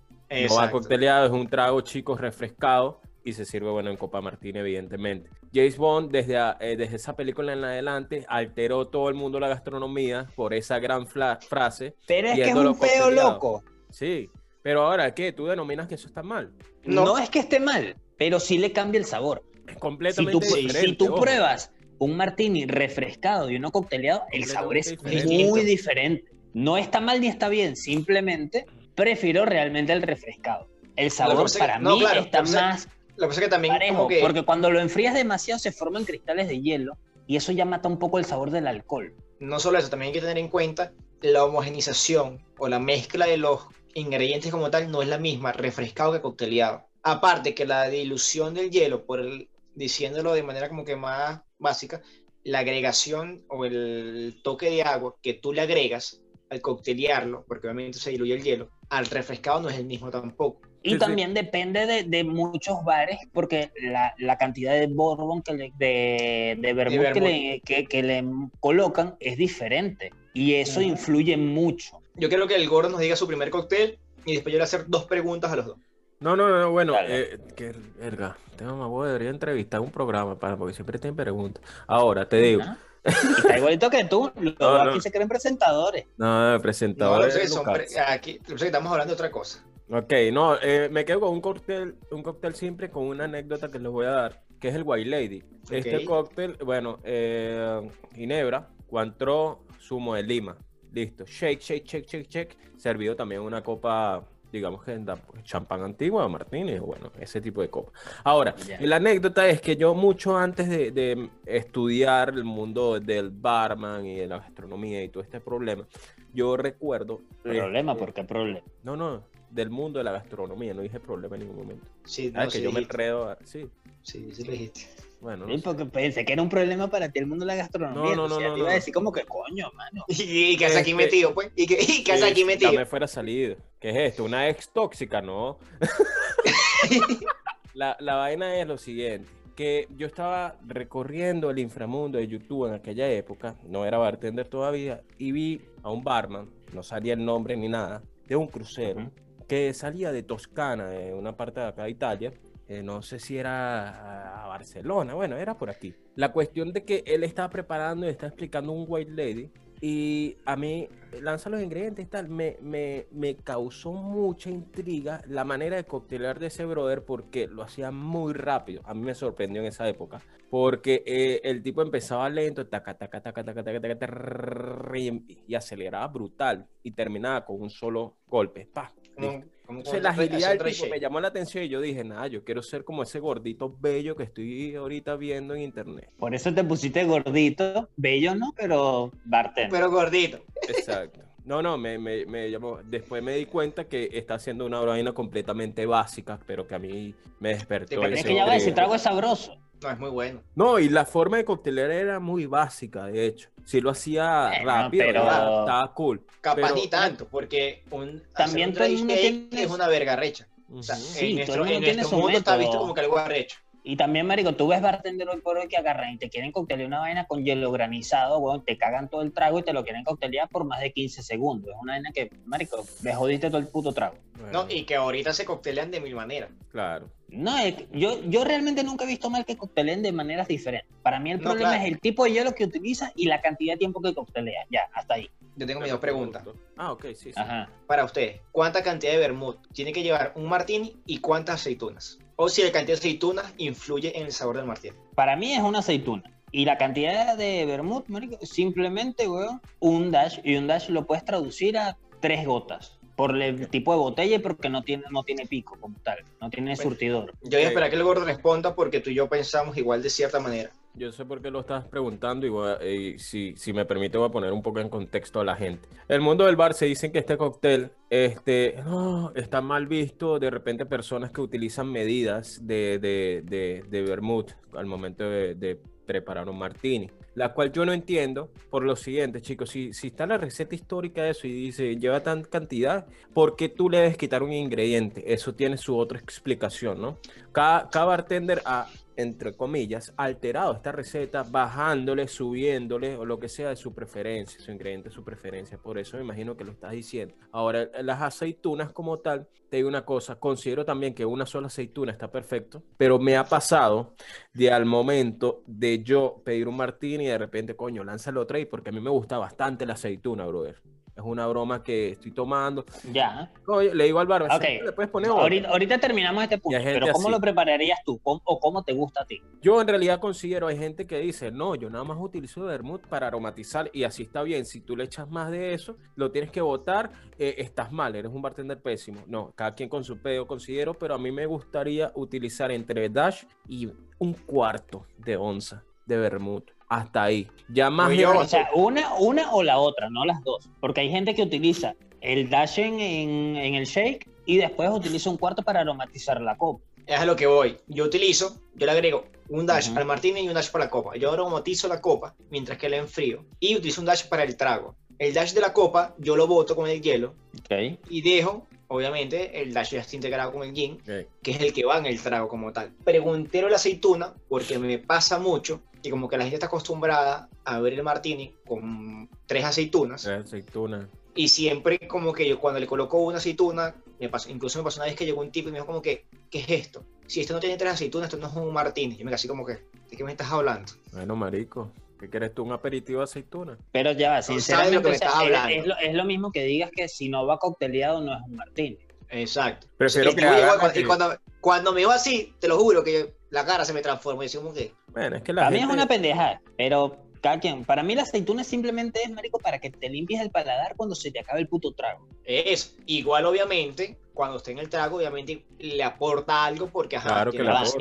No va cocteleado, es un trago chico refrescado y se sirve, bueno, en Copa Martín, evidentemente. James Bond, desde, a- eh, desde esa película en adelante, alteró todo el mundo la gastronomía por esa gran frase. Pero es que es un peo loco. Sí, pero ahora, ¿qué? ¿Tú denominas que eso está mal? No. No. es que esté mal, pero sí le cambia el sabor. Es Si completamente tú, diferente. si tú ojo. pruebas un martini refrescado y uno cocteleado, el sabor es muy diferente. No está mal ni está bien, simplemente prefiero realmente el refrescado. El sabor para no, mí claro, está más Lo que pasa es que también parejo, como que porque cuando lo enfrías demasiado se forman cristales de hielo y eso ya mata un poco el sabor del alcohol. no solo eso, también hay que tener en cuenta la homogenización o la mezcla de los ingredientes como tal no es la misma refrescado que cocteleado. Aparte que la dilución del hielo, por el- diciéndolo de manera como que más básica, la agregación o el toque de agua que tú le agregas al coctelearlo, porque obviamente se diluye el hielo, al refrescado no es el mismo tampoco. Y Sí, sí. también depende de, de muchos bares, porque la, la cantidad de bourbon que le, de, de vermouth que, le, que- que le colocan es diferente. Y eso Ujú. influye mucho. Yo quiero que el gordo nos diga su primer cóctel y después yo le voy a hacer dos preguntas a los dos. No, no, no, bueno, eh, que verga, tengo más voy, debería entrevistar un programa para, porque siempre tienen preguntas. Ahora, te digo, ¿Ah? Está igualito que tú. Los No, dos no. aquí se creen presentadores. no, No, presentador. lo que es pasa es que son Lucas. pre- aquí, que estamos hablando de otra cosa. Ok, no, eh, me quedo con un cóctel, un cóctel simple con una anécdota que les voy a dar, que es el White Lady. Este cóctel, bueno, eh, Ginebra, Cointreau, zumo de lima. Listo. Shake, shake, shake, shake, shake. Servido también una copa, digamos que en champán antigua, martini, bueno, ese tipo de copa. Ahora, Ya. la anécdota es que yo mucho antes de, de estudiar el mundo del barman y de la gastronomía y todo este problema, yo recuerdo... Problema, este, ¿por qué problema? no, no, del mundo de la gastronomía, no dije problema en ningún momento. Sí, Ah, no, que sí yo me enredo, a- sí, Sí, sí lo dijiste. bueno, no Sí, sé. porque pensé que era un problema para ti el mundo de la gastronomía. No, no, no, ya te no, iba a no. decir como que coño, mano. ¿Y, y qué hace aquí Este- metido, pues? ¿Y qué, y qué aquí Ya metido? me fuera salido. ¿Qué es esto? ¿Una ex tóxica? No. la, la vaina es lo siguiente. Que yo estaba recorriendo el inframundo de YouTube en aquella época, no era bartender todavía, y vi a un barman, no salía el nombre ni nada, de un crucero. Que salía de Toscana, de una parte de acá de Italia, eh, no sé si era a- Barcelona, bueno, era por aquí. La cuestión de que él estaba preparando y estaba explicando un White Lady y a mí lanza los ingredientes tal, me, me, me causó mucha intriga la manera de coctelar de ese brother porque lo hacía muy rápido. A mí me sorprendió en esa época porque eh, el tipo empezaba lento, taca, taca, taca, taca, taca, taca, y, y aceleraba brutal y terminaba con un solo golpe. Pa, Como- como Entonces, la agilidad del tipo me llamó la atención y yo dije, nada, yo quiero ser como ese gordito bello que estoy ahorita viendo en internet. Por eso te pusiste gordito, bello, ¿no? Pero bartender. Pero gordito. Exacto. No, no, me, me, me llamó. Después me di cuenta que está haciendo una vaina completamente básica, pero que a mí me despertó. Pero Pero es que ya ese intriga. trago es sabroso. No, es muy bueno. No, y la forma de coctelar era muy básica, de hecho. Si lo hacía Bueno, rápido, pero- ya estaba cool. Capaz Pero- ni tanto, porque un, También hacer un tiene es una verga recha. O sea, Sí, en nuestro, mundo en tiene nuestro su mundo está visto como que algo arrecho. Y también, marico, tú ves bartender hoy por hoy que agarran y te quieren coctelear una vaina con hielo granizado, weón, te cagan todo el trago y te lo quieren coctelear por más de 15 segundos. Es una vaina que, marico, me jodiste todo el puto trago. Bueno, No, y que ahorita se coctelean de mil maneras. Claro. No, es que yo, yo realmente nunca he visto mal que cocteleen de maneras diferentes. Para mí el No, problema claro. es el tipo de hielo que utilizas y la cantidad de tiempo que coctelea. Ya, hasta ahí. Yo tengo mis dos preguntas. Ah, ok, sí, sí. Ajá. Para ustedes, ¿cuánta cantidad de vermouth tiene que llevar un martini y cuántas aceitunas? O si la cantidad de aceitunas influye en el sabor del martini. Para mí es una aceituna. Y la cantidad de vermouth, marico, simplemente, weón, un dash. Y un dash lo puedes traducir a tres gotas. Por el tipo de botella y porque no tiene, no tiene pico como tal. No tiene Bueno. surtidor. Yo voy a esperar que el gordo responda porque tú y yo pensamos igual de cierta manera. Yo sé por qué lo estás preguntando y, voy a- y si, si me permite voy a poner un poco en contexto a la gente. El mundo del bar se dicen que este cóctel este, no, está mal visto de repente personas que utilizan medidas de, de, de, de vermouth al momento de, de preparar un martini. La cual yo no entiendo por lo siguiente, chicos. Si, si está la receta histórica de eso y dice lleva tan cantidad, ¿por qué tú le debes quitar un ingrediente? Eso tiene su otra explicación, ¿no? Cada, cada bartender ha, entre comillas, alterado esta receta, bajándole, subiéndole o lo que sea de su preferencia, su ingrediente su preferencia. Por eso me imagino que lo estás diciendo. Ahora, las aceitunas como tal, te digo una cosa, considero también que una sola aceituna está perfecto, pero me ha pasado de al momento de yo pedir un martini y de repente, coño, lánzalo otra y porque a mí me gusta bastante la aceituna, brother. Es una broma que estoy tomando. Ya. Le digo al barba, Ok. le puedes poner otra? Ahorita, ahorita terminamos este punto, pero ¿cómo así. lo prepararías tú? ¿Cómo- ¿O cómo te gusta a ti? Yo en realidad considero, hay gente que dice, no, yo nada más utilizo vermouth para aromatizar y así está bien. Si tú le echas más de eso, lo tienes que botar, eh, estás mal, eres un bartender pésimo. No, cada quien con su pedo considero, pero a mí me gustaría utilizar entre dash y un cuarto de onza de vermouth. Hasta ahí. Ya más Pues de- yo- O sea, una, una o la otra, no las dos. Porque hay gente que utiliza el dash en, en- en el shake y después utiliza un cuarto para aromatizar la copa. Es a lo que voy. Yo utilizo, yo le agrego un dash Ujú. al martini y un dash para la copa. Yo aromatizo la copa mientras que la enfrío. Y utilizo un dash para el trago. El dash de la copa yo lo boto con el hielo Ok. y dejo, obviamente, el dash ya está integrado con el gin, Ok. que es el que va en el trago como tal. Preguntero la aceituna porque me pasa mucho que como que la gente está acostumbrada a ver el martini con tres aceitunas. Aceituna. Y siempre como que yo cuando le coloco una aceituna, me pasó, incluso me pasó una vez que llegó un tipo y me dijo como que, ¿qué es esto? Si esto no tiene tres aceitunas, esto no es un martini. Yo me quedé así como que, ¿de qué me estás hablando? Bueno, marico, ¿qué quieres tú? ¿Un aperitivo de aceituna? Pero ya va, sinceramente, que me o sea, estás es, hablando. es lo, es lo mismo que digas que si no va cocteleado no es un martini. Exacto. Prefiero El que y que- cuando, cuando me iba así, te lo juro que la cara se me transforma y decía como que, Bueno, es que la Para mí es una pendejada, pero cada quien. Para mí la aceituna simplemente es, marico, para que te limpies el paladar cuando se te acabe el puto trago. eso. Igual obviamente, cuando esté en el trago, obviamente le aporta algo porque ajá, Claro que tiene los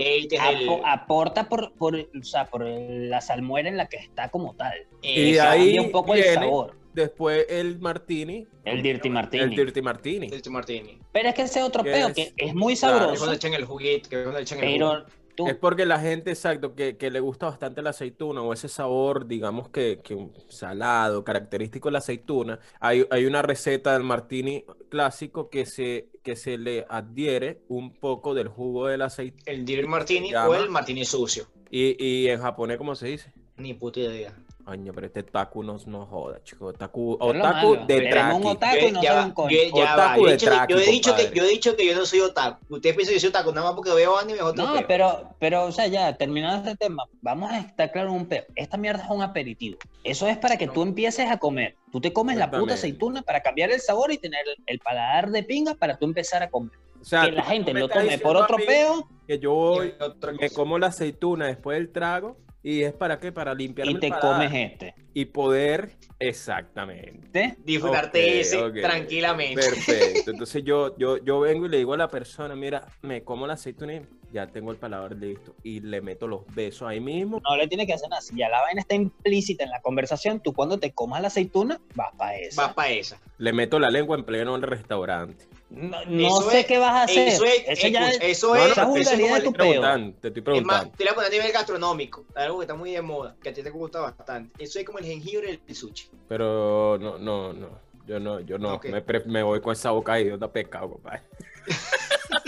aporta. el- por, por, o sea, por la salmuera en la que está como tal. Y ahí un poco el sabor. Después el martini. El Dirty Martini. El Dirty Martini. el martini. Pero es que ese otro Que peo, es- que es muy claro, Que sabroso, cuando echan el juguito, que cuando echan el jugo. Tú, Es porque la gente, exacto, que, que le gusta bastante la aceituna o ese sabor, digamos que, que un salado, característico de la aceituna. Hay, hay una receta del martini clásico que se, que se le adhiere un poco del jugo del aceite. El Dirty Martini o el Martini sucio. Y, y en japonés, ¿cómo se dice? Ni puta idea. Coño, pero este otaku no, no joda, chico. Otaku, otaku malo. de un otaku y no un coño. yo- ya Otaku va. Yo de he dicho que- yo he dicho que yo he dicho que yo no soy otaku. Ustedes piensan que yo soy otaku nada más porque veo anime otro No, pero, pero, o sea, ya, terminando este tema, vamos a estar claro un peo. Esta mierda es un aperitivo. Eso es para que tú empieces a comer. Tú te comes la puta aceituna para cambiar el sabor y tener el paladar de pinga para tú empezar a comer. O sea, que la gente lo tome por otro peo Que yo me como la aceituna después del trago y es para qué? Para limpiarme y el te comes este. y poder exactamente. ¿Te? Disfrutarte ese tranquilamente. Perfecto. Entonces yo, yo, yo vengo y le digo a la persona, mira, me como la aceituna y ya tengo el paladar listo. Y le meto los besos ahí mismo. No le tienes que hacer nada. Si ya la vaina está implícita en la conversación, tú cuando te comas la aceituna, vas para eso. Vas para esa. Le meto la lengua en pleno restaurante. No, no Eso sé es- qué vas a hacer. Eso es, Eso ya escucha, no, de tu Te peo. estoy preguntando, te estoy Es más, preguntando. te voy a poner a nivel gastronómico, algo que está muy de moda, que a ti te gusta bastante. Eso es como el jengibre y el sushi. Pero no, no, no. Yo no, yo no. Me, pre- me voy con esa boca de idiota pecado, compadre.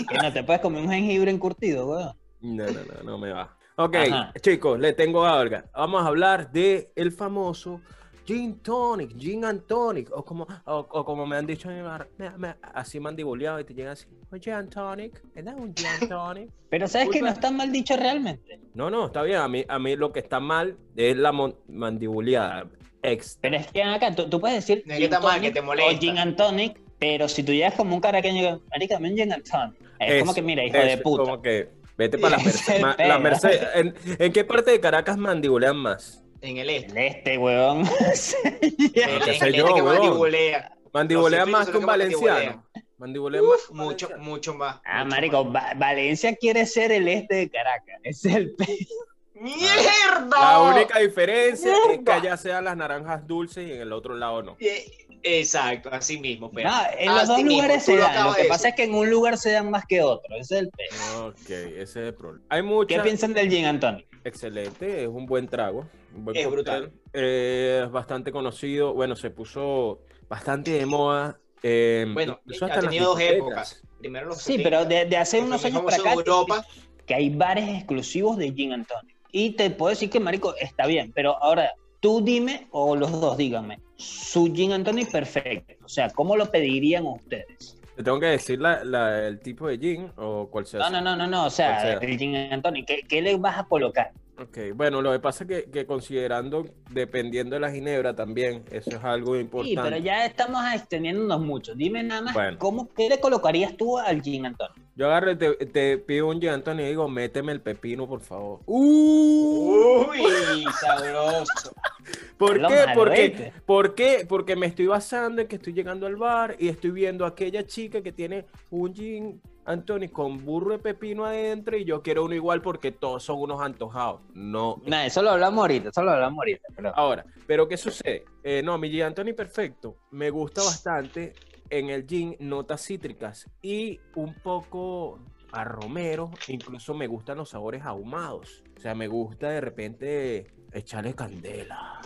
Que no te puedes comer un jengibre encurtido, weón. No, no, no, no me va. Ok, Ajá. chicos, le tengo algo. Vamos a hablar de el famoso Gin Tonic, Gin and Tonic, o como, o, o como me han dicho a mí, me- me- así mandibuleado y te llegan así, Gin and Tonic, ¿es un Gin and Tonic? Pero sabes que no está mal dicho realmente. No, no, está bien, a mí, a mí lo que está mal es la mandibuleada extra. Pero es que acá tú, tú puedes decir No gin mal, tonic que te molesta. o gin and tonic, pero si tú llegas como un caraqueño, marica, dame un gin and tonic. Es como que, mira, hijo de puta. Como que, vete para la Merced. la Merced ¿en, en qué parte de Caracas mandibulean más? En el este. El este, weón. El, qué este yo, que weón. mandibulea. Mandibulean Los más que un valenciano. Mandibulean más Mucho, mucho más. Ah, mucho marico, más. Va- Valencia quiere ser el este de Caracas. Es el pe- ¡Mierda! La única diferencia es que allá sean las naranjas dulces y en el otro lado no. Eh, Exacto, así mismo. pero- No, en los Así dos lugares se dan. Lo que pasa es que en un lugar se dan más que otro. Ese es el peor. Ok, ese es el problema. Hay ¿Qué muchas. piensan del gin Antonio? Excelente, es un buen trago. Un buen Es cóctel. brutal. Eh, es bastante conocido. Bueno, se puso bastante de moda. eh, Bueno, ha tenido dos épocas. Primero los Sí, 70, pero de, de hace unos años para acá Europa. que hay bares exclusivos de gin Antonio. Y te puedo decir que, marico, está bien. Pero ahora, tú dime, o los dos díganme, su gin Antonio perfecto. O sea, ¿cómo lo pedirían ustedes? ¿Te tengo que decir la- la- el tipo de gin o cuál sea? No, no, no, no, no. O sea, el gin Antonio, ¿qué, qué le vas a colocar? Ok, bueno, lo que pasa es que, que considerando, dependiendo de la ginebra también, eso es algo Sí, importante. pero ya estamos extendiéndonos mucho. Dime nada más, Bueno. ¿cómo, ¿qué le colocarías tú al gin Antonio? Yo agarro, y te, te pido un gin Antonio y digo, méteme el pepino, por favor. ¡Uh! Uy, sabroso. ¿Por qué? Porque. ¿Por qué? Porque me estoy basando en que estoy llegando al bar y estoy viendo a aquella chica que tiene un gin Anthony con burro de pepino adentro y yo quiero uno igual porque todos son unos antojados. No. Nada, eso lo hablamos ahorita, eso lo hablamos ahorita. Pero... Ahora, ¿pero qué sucede? Eh, no, mi gin Anthony perfecto me gusta bastante en el gin notas cítricas y un poco a romero, incluso me gustan los sabores ahumados. O sea, me gusta de repente echarle candela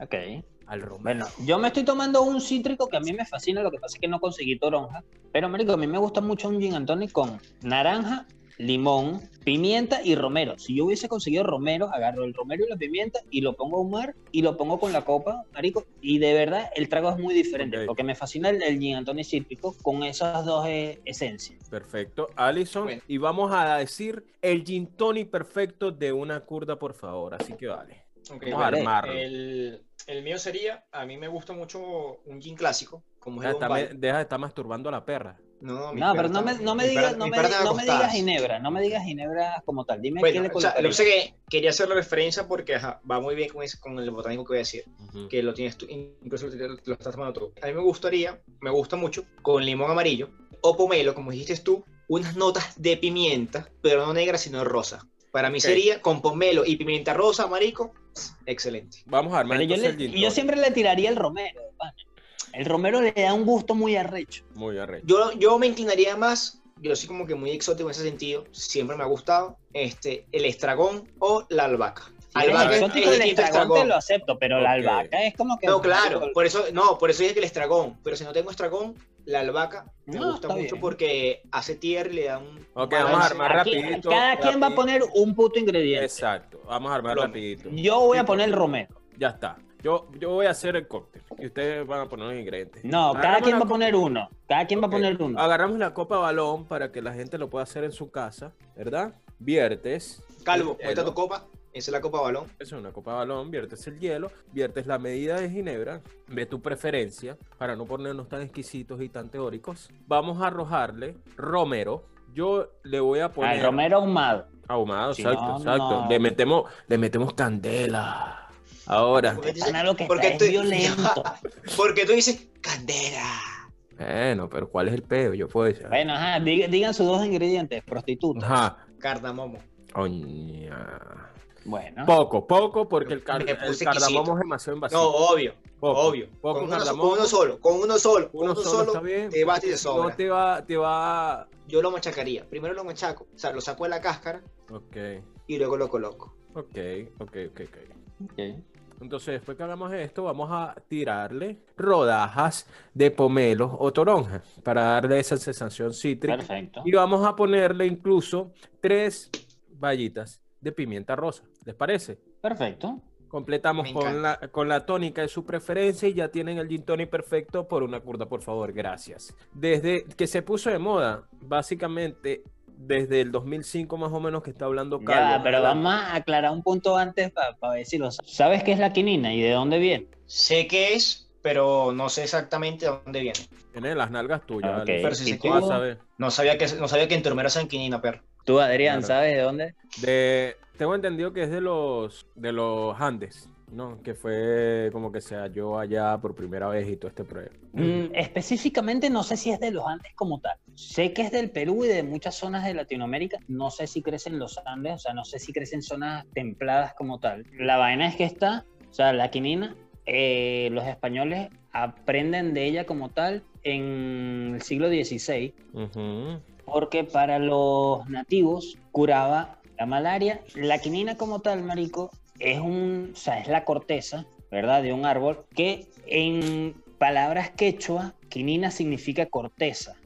Ok. Al romero. Bueno, yo me estoy tomando un cítrico que a mí me fascina, lo que pasa es que no conseguí toronja. Pero, marico, a mí me gusta mucho un gin Anthony con naranja, limón, pimienta y romero. Si yo hubiese conseguido romero, agarro el romero y la pimienta y lo pongo a ahumar y lo pongo con la copa, marico. Y de verdad, el trago es muy diferente, porque me fascina el, el gin Anthony cítrico con esas dos eh, esencias. Perfecto, Alison. Bueno. Y vamos a decir el gin tonic perfecto de una curda, por favor. Así que vale. Ok, Vamos a vale. armarlo. El, el mío sería, a mí me gusta mucho un gin clásico, como es el está- deja de estar masturbando a la perra. No, No, pero no me, no me digas, perra- no me, no me digas ginebra, no me digas ginebra como tal. Dime qué Bueno, le o sea, lo que es que quería hacer la referencia porque ajá, va muy bien con, ese- con el botánico que voy a decir, Ujú. que lo tienes tú, incluso lo, lo estás tomando tú. A mí me gustaría, me gusta mucho, con limón amarillo o pomelo, como dijiste tú, unas notas de pimienta, pero no negra, sino rosa. Para mí sería con pomelo y pimienta rosa, marico, excelente. Vamos a armar Pero yo, le- yo siempre le tiraría el romero. pana. El romero le da un gusto muy arrecho. Muy arrecho. Yo, yo me inclinaría más, yo soy como que muy exótico en ese sentido, siempre me ha gustado, este, el estragón o la albahaca. Albahaca es- exótico, es el estragón te lo acepto, pero la albahaca es como que. No, claro, por eso, no, por eso dije que el estragón, pero si no tengo estragón, la albahaca me No, gusta está mucho bien. porque hace tierra y le da un... Ok, vamos a armar rapidito, cada quien va a poner un puto ingrediente. Exacto. Vamos a armar rapidito. Yo voy a poner el romero. Ya está. Yo, yo voy a hacer el cóctel y ustedes van a poner los ingredientes. No, cada quien va a poner uno. Cada quien va a poner uno. Agarramos la copa balón para que la gente lo pueda hacer en su casa, ¿verdad? Viertes. Calvo, cuenta hielo. tu copa, esa es la copa balón. Esa es una copa balón, viertes el hielo, viertes la medida de ginebra, ve tu preferencia, para no ponernos tan exquisitos y tan teóricos. Vamos a arrojarle romero. Yo le voy a poner Al romero ahumado. ahumado, exacto, no, exacto. no. Le metemos, le metemos candela. Ahora, Porque lo que tú- violento. Porque tú dices, candela. bueno, pero ¿cuál es el pedo? Yo puedo decir. Bueno, ajá, diga- digan sus dos ingredientes, prostitutas. Ajá. Cardamomo. Oña. Bueno, Poco, poco, porque el, car- el cardamomo es demasiado invasivo. No, obvio, Poco, obvio. poco con, uno, con solo, con uno solo, con Uno uno solo solo, bien. te y te No sobra. te va, te va. Yo lo machacaría. Primero lo machaco, o sea, lo saco de la cáscara Ok, y luego lo coloco. ok, ok, ok, ok. ok. Entonces, después que hagamos esto, vamos a tirarle rodajas de pomelo o toronja para darle esa sensación cítrica. perfecto. Y vamos a ponerle incluso tres vallitas de pimienta rosa. ¿Les parece? Perfecto. Completamos con la, con la tónica de su preferencia y ya tienen el gin tonic perfecto por una curda, por favor, gracias. Desde que se puso de moda, básicamente desde el 2005 más o menos que está hablando Ya, Carlos. pero vamos a aclarar un punto antes para ver si lo sabes. ¿Sabes qué es la quinina y de dónde viene? Sé qué es, pero no sé exactamente de dónde viene. Tiene las nalgas tuyas. Ok. Alex. Pero si ¿Y se tú? Vas a ver. No sabía que, no sabía que en Turmero San Quinina, perro. Tú, Adrián, Claro. ¿sabes de dónde? De, tengo entendido que es de los de los Andes. No, que fue como que se halló allá por primera vez y todo este proyecto. Mm, específicamente no sé si es de los Andes como tal. Sé que es del Perú y de muchas zonas de Latinoamérica. No sé si crece en los Andes, o sea, no sé si crece en zonas templadas como tal. La vaina es que está, o sea, la quinina, eh, los españoles aprenden de ella como tal en el siglo XVI, Ujú. Porque para los nativos curaba la malaria. La quinina como tal, marico, es un, o sea, es la corteza, ¿verdad? De un árbol que en palabras quechua, quinina significa corteza.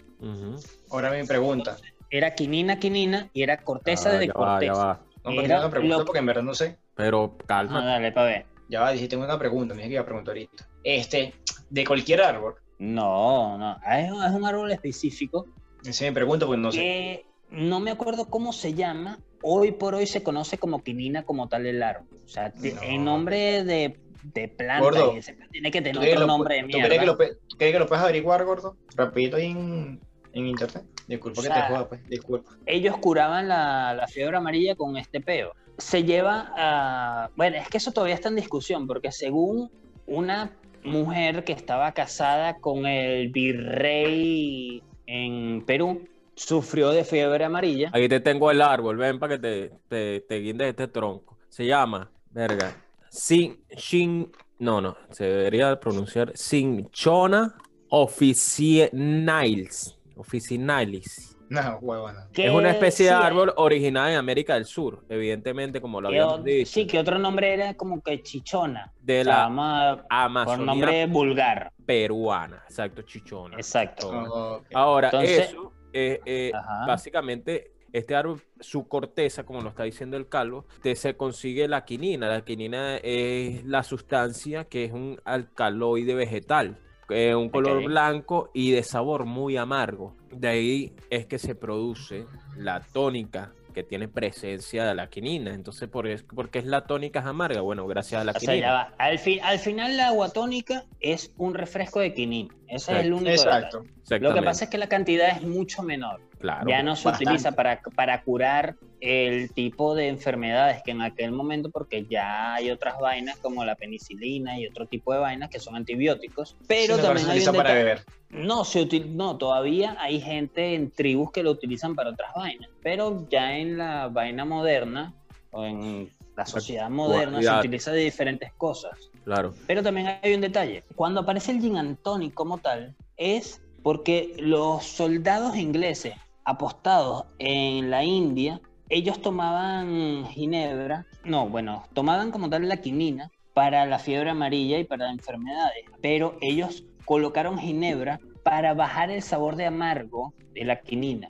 Ahora mi pregunta. Era quinina, quinina y era corteza Ah, de ya va, corteza. ya va. No, pero Era tengo una pregunta lo- porque en verdad no sé. Pero Ah, calma. dale, pa' ver. Ya va, dije, tengo una pregunta, me dije que iba a preguntar ahorita. Este, de cualquier árbol. No, no, es, es un árbol específico Es mi pregunta, pues no sé. no me acuerdo cómo se llama. Hoy por hoy se conoce como quinina como tal el árbol. O sea, No. en nombre de, de planta Gordo, y ese- tiene que ¿Tú tener otro lo- nombre de ¿Tú mierda. crees que lo, pe- tú crees que lo puedes averiguar, gordo? Rapidito ahí en, en internet. Disculpa O que te joda, pues. Disculpa. ellos curaban la, la fiebre amarilla con este peo. Se lleva a... Bueno, es que eso todavía está en discusión, porque según una mujer que estaba casada con el virrey en Perú, sufrió de fiebre amarilla. Ahí te tengo el árbol, ven para que te, te, te este tronco. Se llama, verga, Sin, Shin, no, no, se debería pronunciar Cinchona officinalis, officinalis. No, huevona. Es una especie de sí, árbol originada en América del Sur, evidentemente, como lo habíamos dicho, sí, que otro nombre era como que chichona. de O sea, la Amazonía por nombre vulgar. peruana, exacto, chichona. Exacto. Oh. Ahora, Entonces- eso, eh, eh, básicamente, este árbol, su corteza, como lo está diciendo el calvo, te, se consigue la quinina. La quinina es la sustancia que es un alcaloide vegetal, eh, un color blanco y de sabor muy amargo. De ahí es que se produce la tónica que tiene presencia de la quinina. Entonces, ¿por, es, ¿por qué es la tónica es amarga? Bueno, gracias a la O sea, ya quinina. va. Al, fin, al final la agua tónica es un refresco de quinina. Ese es el único Exacto. Lo que pasa es que la cantidad es mucho menor. Claro. ya no se bastante. utiliza para, para curar el tipo de enfermedades que en aquel momento, porque ya hay otras vainas como la penicilina y otro tipo de vainas que son antibióticos, pero Sí, no, también se hay utiliza un para beber. No, se util- no, todavía hay gente en tribus que lo utilizan para otras vainas, pero ya en la vaina moderna o en la sociedad moderna se utiliza de diferentes cosas. Claro. Pero también hay un detalle. Cuando aparece el gin and tonic como tal, es porque los soldados ingleses apostados en la India, ellos tomaban ginebra, no, bueno, tomaban como tal la quinina para la fiebre amarilla y para enfermedades, pero ellos colocaron ginebra para bajar el sabor de amargo de la quinina.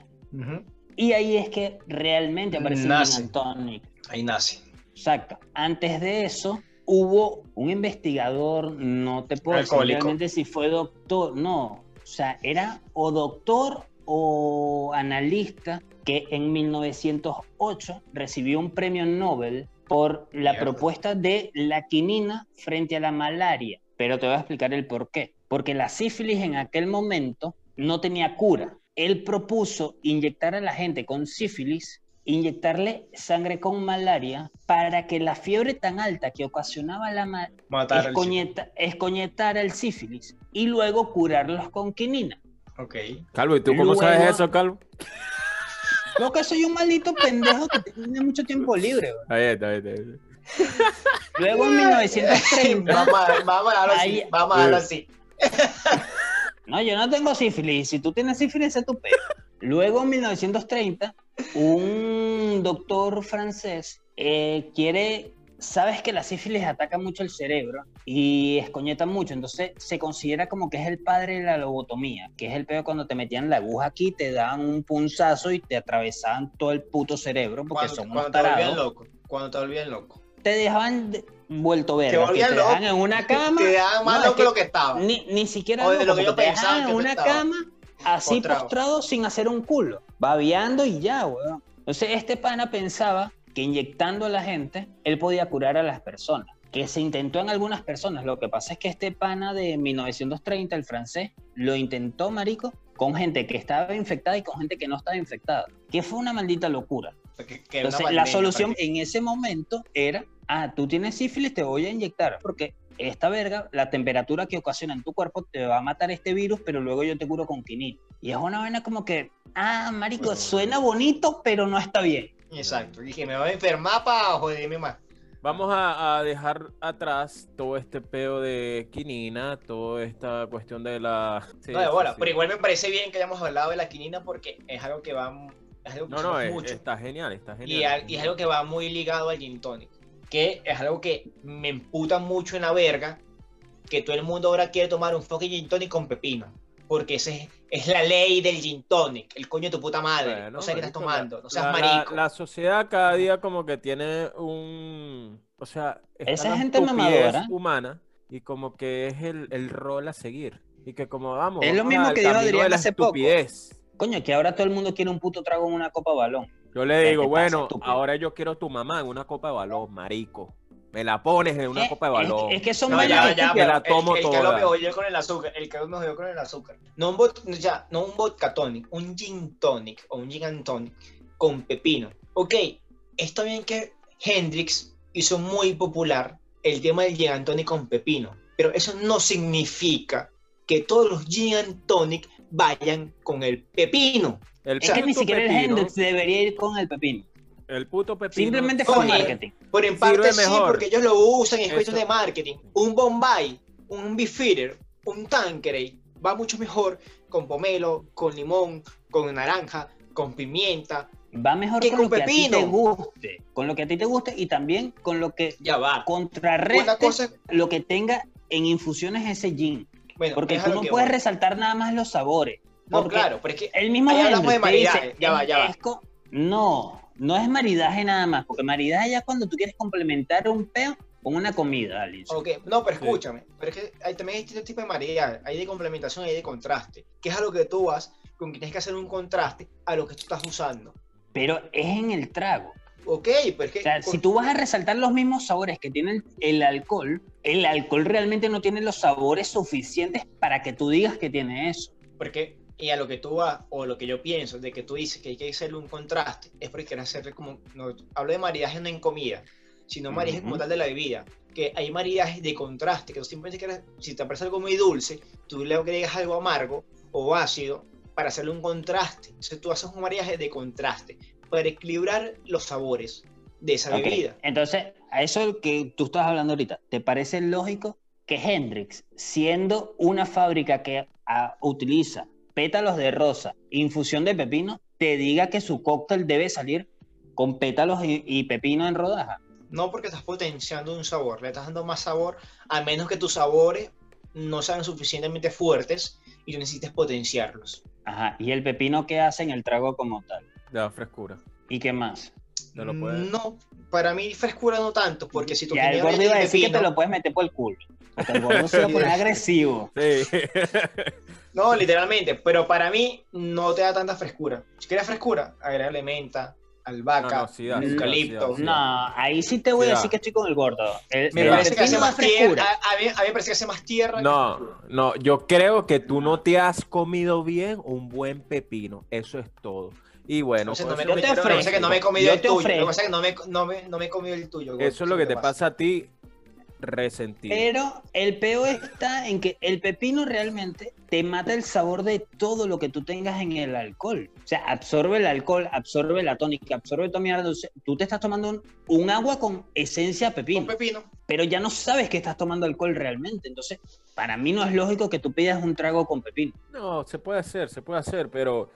Y ahí es que realmente aparece el tonic. Ahí nace. Exacto. Antes de eso, hubo un investigador, no te puedo decir realmente si fue doctor, no. O sea, era o doctor o analista que en 1908 recibió un premio Nobel por la Mierda. propuesta de la quinina frente a la malaria. Pero te voy a explicar el por qué. Porque la sífilis en aquel momento no tenía cura. Él propuso inyectar a la gente con sífilis, inyectarle sangre con malaria para que la fiebre tan alta que ocasionaba la ma- Matar al chico. escoñeta- escoñetara el sífilis y luego curarlos con quinina. Ok. Calvo, ¿y tú cómo Luego- sabes eso, Calvo? Lo que soy un maldito pendejo que tiene mucho tiempo libre. bro. Está bien, está bien, está. Luego en 1930, Vamos a, vamos a darlo así. Ahí- Vamos a darlo así. no, yo no tengo sífilis. Si tú tienes sífilis, es tu peo. Luego en 1930, un doctor francés eh, quiere, sabes que la sífilis ataca mucho el cerebro y escoñeta mucho, entonces se considera como que es el padre de la lobotomía, que es el peor cuando te metían la aguja aquí, te daban un punzazo y te atravesaban todo el puto cerebro porque Cuando, son unos cuando te volvían tarados. loco. Cuando te volvían loco. Te dejaban de- vuelto ver, Te volvían te loco. dejaban en una cama. Te daban más No, es loco que- lo que estaba. Ni, ni siquiera O de loco, lo que yo te pensaba dejaban en una cama así Postrado. postrado sin hacer un culo, babeando y ya, weón. Entonces este pana pensaba que inyectando a la gente, él podía curar a las personas. Que se intentó en algunas personas. Lo que pasa es que este pana de 1930, el francés, lo intentó, marico, con gente que estaba infectada y con gente que no estaba infectada. Que fue una maldita locura. Que- que Entonces, la solución en ese momento era ah, tú tienes sífilis, te voy a inyectar, porque esta verga, la temperatura que ocasiona en tu cuerpo te va a matar este virus, pero luego yo te curo con quinil. Y es una vaina como que, ah, marico, suena bonito, pero no está bien. Exacto. Dije, me voy a enfermar para joderme más. Vamos a, a dejar atrás todo este peo de quinina, toda esta cuestión de la... Sí, no, de bola, sí. pero igual me parece bien que hayamos hablado de la quinina porque es algo que va, es algo que No, no, es- mucho. está genial, está Y, genial. a- y es algo que va muy ligado al gin tonic. Que es algo que me emputa mucho en la verga. Que todo el mundo ahora quiere tomar un fucking gin tonic con pepino. Porque ese es, es la ley del gin tonic. El coño de tu puta madre. Bueno, no sé qué estás tomando. No seas la- marico. La, la sociedad cada día como que tiene un... O sea, Esa gente mamadora. humana y como que es el, el rol a seguir. Y que como vamos... Es lo vamos mismo que dijo Adrián hace poco. Coño, que ahora todo el mundo quiere un puto trago en una copa de balón. Yo le ¿Qué digo, bueno, ahora yo quiero tu mamá en una copa de balón, marico. Me la pones en una Eh, copa de es- balón. Es, que son No, ya, ya, me la tomo el, el que lo toda. pegó yo con el azúcar, el que dio con el azúcar. No un, bot- ya, no un vodka tonic, un gin tonic o un gin and tonic con pepino. Ok, está bien que Hendrix hizo muy popular el tema del gin and tonic con pepino, pero eso no significa que todos los gin and tonic vayan con el pepino. El Es que ni siquiera el pepino, Hendrix debería ir con el pepino. El puto pepino. Simplemente fue Oye, marketing. Pero en parte sí, mejor. porque ellos lo usan y es cuestión de marketing. Un Bombay, un Beefeater, un Tanqueray va mucho mejor con pomelo, con limón, con naranja, con pimienta. Va mejor ¿Qué con, con lo que a ti te guste. Con lo que a ti te guste y también con lo que Ya va. contrarreste cosa, lo que tenga en infusiones ese gin. bueno, Porque tú no que puedes resaltar nada más los sabores. No, porque claro, pero es que El mismo hablamos de te dice, maridaje. Ya va, ya va. No, no es maridaje nada más, porque maridaje ya es cuando tú quieres complementar un peo con una comida, Alice. Ok, no, pero Sí. escúchame, pero es que hay, también hay distintos tipos de maridaje, hay de complementación y hay de contraste, que es a lo que tú vas con que tienes que hacer un contraste a lo que tú estás usando. Pero es en el trago. Ok, pero es que... O sea, si tú vas a resaltar los mismos sabores que tiene el, el alcohol, el alcohol realmente no tiene los sabores suficientes para que tú digas que tiene eso. Porque, y a lo que tú vas, o lo que yo pienso, de que tú dices que hay que hacerle un contraste, es porque quieres hacerle como, no, hablo de maridaje no en comida, sino maridaje como tal de la bebida, que hay maridajes de contraste, que tú simplemente quieres, si te parece algo muy dulce, tú le agregas algo amargo o ácido para hacerle un contraste. Entonces tú haces un maridaje de contraste, para equilibrar los sabores de esa bebida. Entonces, a eso que tú estás hablando ahorita, ¿te parece lógico que Hendrix, siendo una fábrica que ah, utiliza pétalos de rosa, infusión de pepino, te diga que su cóctel debe salir con pétalos y, y pepino en rodaja? No porque estás potenciando un sabor, le estás dando más sabor, a menos que tus sabores no sean suficientemente fuertes y tú necesites potenciarlos. Ajá, y el pepino que hace en el trago como tal. Da frescura. ¿Y qué más? Te lo puedes- No, para mí frescura no tanto, porque si tu Ya el gordo iba a de decir que te pepino- lo puedes meter por el culo. Porque el gordo se va a poner agresivo. Sí. No, literalmente, pero para mí no te da tanta frescura. Si quieres frescura, agrégale menta, albahaca, No, no, sí da, sí da, eucalipto. sí da, sí da. No, ahí sí te voy a decir que estoy con el gordo. El, Me el parece que hace más tierra. A, a mí, a mí me parece que hace más tierra. No, no, yo creo que tú no te has comido bien un buen pepino. Eso es todo. Y bueno, yo te lo que pasa es que no me he comido yo el te tuyo. Lo que ofrezco. pasa es que no me, he comido el tuyo. eso es lo que te pasa a ti resentido. Pero el peo está en que el pepino realmente te mata el sabor de todo lo que tú tengas en el alcohol. O sea, absorbe el alcohol, absorbe la tónica, absorbe toda mierda dulce. Tú te estás tomando un, un agua con esencia Con pepino, pepino. pero ya no sabes que estás tomando alcohol realmente. Entonces, para mí no es lógico que tú pidas un trago con pepino. No, se puede hacer, se puede hacer, pero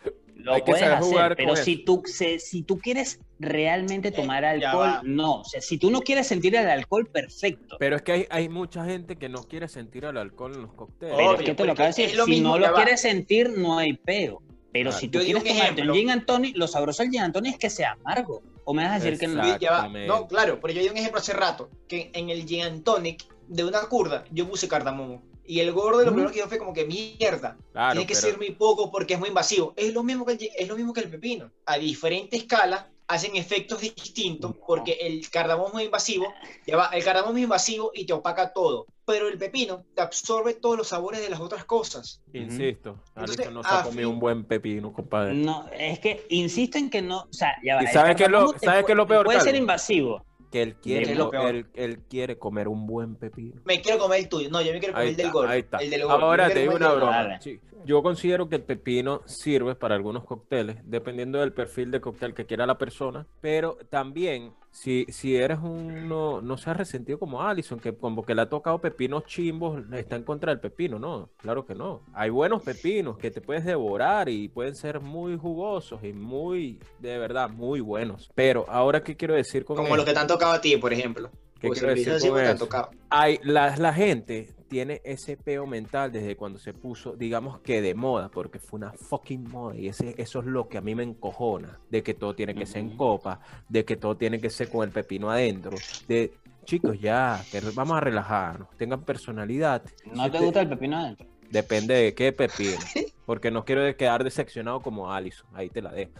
Lo Hay que puedes saber hacer, jugar pero si eso. tú, se- si tú quieres realmente Eh, tomar alcohol, no. O sea, si tú no quieres sentir el alcohol, perfecto. pero es que hay, hay mucha gente que no quiere sentir el alcohol en los cócteles. Pero Obvio, es que te lo porque acabo de decir, es lo si mismo, no lo va. quieres sentir, no hay peo. Pero Claro. si tú Yo quieres tomarte un gin and tonic, lo sabroso del gin and tonic es que sea amargo. O me vas a decir que no. Ya. No, claro, pero yo di un ejemplo hace rato, que en el gin and tonic de una curda yo puse cardamomo. Y el gordo de lo primero que yo fue como que mierda, Claro, tiene que pero- ser muy poco porque es muy invasivo. Es lo mismo que el, es lo mismo que el pepino. A diferente escala hacen efectos distintos No. porque el cardamomo es invasivo, ya va, el cardamomo es invasivo y te opaca todo, pero el pepino te absorbe todos los sabores de las otras cosas. Insisto, Entonces, Alison no se a ha comido fin- un buen pepino, compadre. No, es que insisto en que no. O sea, ya va. ¿Y el sabe qué es lo- cardamomo te sabe pu- qué es lo peor, Puede ser invasivo, que él quiere, él, él quiere comer un buen pepino. Me quiero comer el tuyo. No, yo me quiero comer el del gol. ahí está. El del gol. Ahora te digo una broma. Sí, Yo considero que el pepino sirve para algunos cócteles, dependiendo del perfil de cóctel que quiera la persona. Pero también, si, si eres uno, no seas resentido como Allison, que como que le ha tocado pepinos chimbos, está en contra del pepino. No, claro que no. Hay buenos pepinos que te puedes devorar y pueden ser muy jugosos y muy, de verdad, muy buenos. Pero ahora, ¿qué quiero decir con Como esto? los que te han tocado a ti, por ejemplo. ¿Qué Pues quiero decir con eso? hay, la, la gente tiene ese peo mental desde cuando se puso, digamos que de moda, porque fue una fucking moda y ese, eso es lo que a mí me encojona, de que todo tiene que ser en copa, de que todo tiene que ser con el pepino adentro, de chicos ya, que vamos a relajarnos, tengan personalidad. ¿No Si te te- gusta el pepino adentro? Depende de qué pepino, porque no quiero quedar decepcionado como Allison, ahí te la dejo.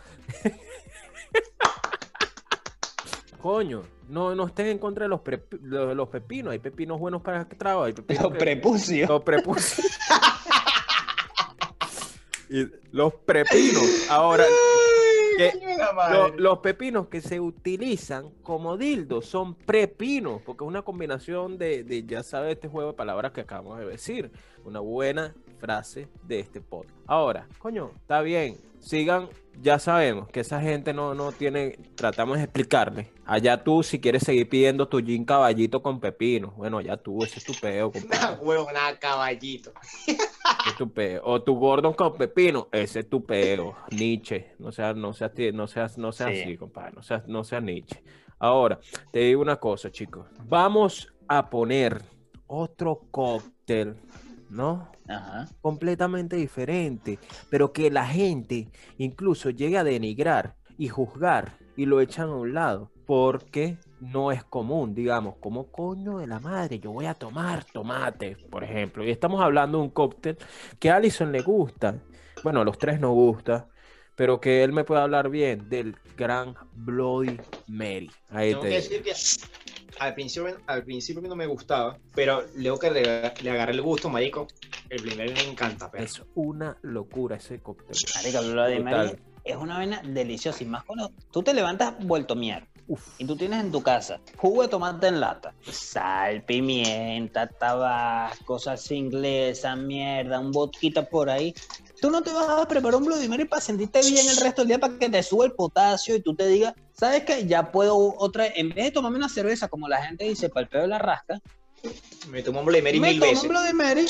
Coño, no, no estés en contra de los, pre- los pepinos. Hay pepinos buenos para el trago. Hay pepinos Los que- prepucios. los prepucios. y los prepinos. Ahora, que lo- los pepinos que se utilizan como dildos son prepinos, porque es una combinación de, de, ya sabes, este juego de palabras que acabamos de decir. Una buena frase de este podcast. Ahora, coño, está bien. Sigan, ya sabemos que esa gente no, no tiene, tratamos de explicarle. Allá tú, si quieres seguir pidiendo tu gin caballito con pepino, bueno, ya tú, ese es tu peo, Nah, compadre. huevo, nada, caballito. ese es tu peo. O tu Gordon con pepino, ese es tu peo. Nietzsche, no seas, no seas, no seas, no seas Sí. así, compadre, no seas, no seas Nietzsche. Ahora, te digo una cosa, chicos. Vamos a poner otro cóctel, ¿no? Ajá. completamente diferente, pero que la gente incluso llegue a denigrar y juzgar y lo echan a un lado porque no es común, digamos, como coño de la madre, yo voy a tomar tomate, por ejemplo, y estamos hablando de un cóctel que a Allison le gusta, bueno, a los tres nos gusta, pero que él me puede hablar bien del gran Bloody Mary. Ahí Tengo te que decir que al principio, al principio no me gustaba, pero luego que le, le agarré el gusto, marico, el primer me encanta, pero Es una locura ese cóctel. Marico, lo de Brutal. Mary es una vaina deliciosa y más cuando tú te levantas vuelto mierda Uf. y tú tienes en tu casa jugo de tomate en lata, sal, pimienta, tabasco, salsa inglesa, mierda, un vodka por ahí. Tú no te vas a preparar un Bloody Mary para sentirte bien el resto del día para que te suba el potasio y tú te digas, ¿sabes qué? Ya puedo otra, en vez de tomarme una cerveza como la gente dice para el pedo de la rasca, me tomó un Bloody Mary me mil tomo veces. un Bloody Mary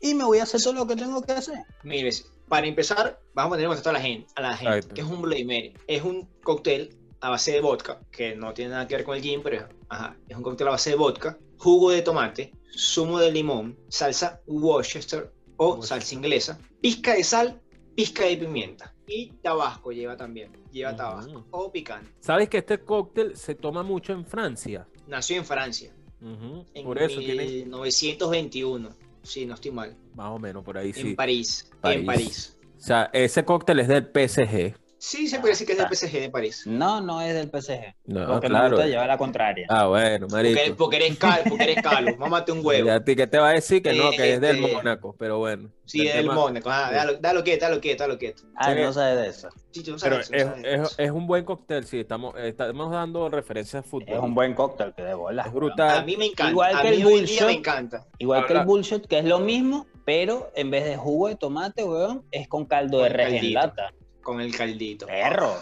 y me voy a hacer todo lo que tengo que hacer. Mil veces. Para empezar, vamos a poner en contexto a la gente, a la gente que es un Bloody Mary. Es un cóctel a base de vodka, que no tiene nada que ver con el gin, pero ajá, es un cóctel a base de vodka, jugo de tomate, zumo de limón, salsa Worcester o salsa inglesa, pizca de sal, pizca de pimienta y tabasco lleva también, lleva tabasco o picante. ¿Sabes que este cóctel se toma mucho en Francia? Nació en Francia en Por eso tiene 1921, si no estoy mal, más o menos por ahí sí. en París, París. en París. O sea, ese cóctel es del PSG. Sí, se puede decir que es del PSG de París. No, no es del PSG. No, porque me claro. gusta llevar la contraria. Ah, bueno, Porque, marico. porque eres calo, porque eres calo. Mámate un ¿Y huevo. a ti qué te va a decir que no, que es del Este- Mónaco? Pero bueno. Sí, el es el tema- Mónaco. Ah, dalo, dalo quieto, dalo quieto, dalo quieto. Ah, Sí. no sabes de eso. Sí, tú no Pero es, eso, no sabes es- eso. es un buen cóctel, sí. Estamos, estamos dando referencias a fútbol. Es un buen cóctel que de bola. Es brutal. A mí me encanta. Igual a que mí el día me encanta. Igual que el bullshit, que es lo mismo, pero en vez de jugo de tomate, weón, es con caldo de res en lata. Con el caldito. Perro.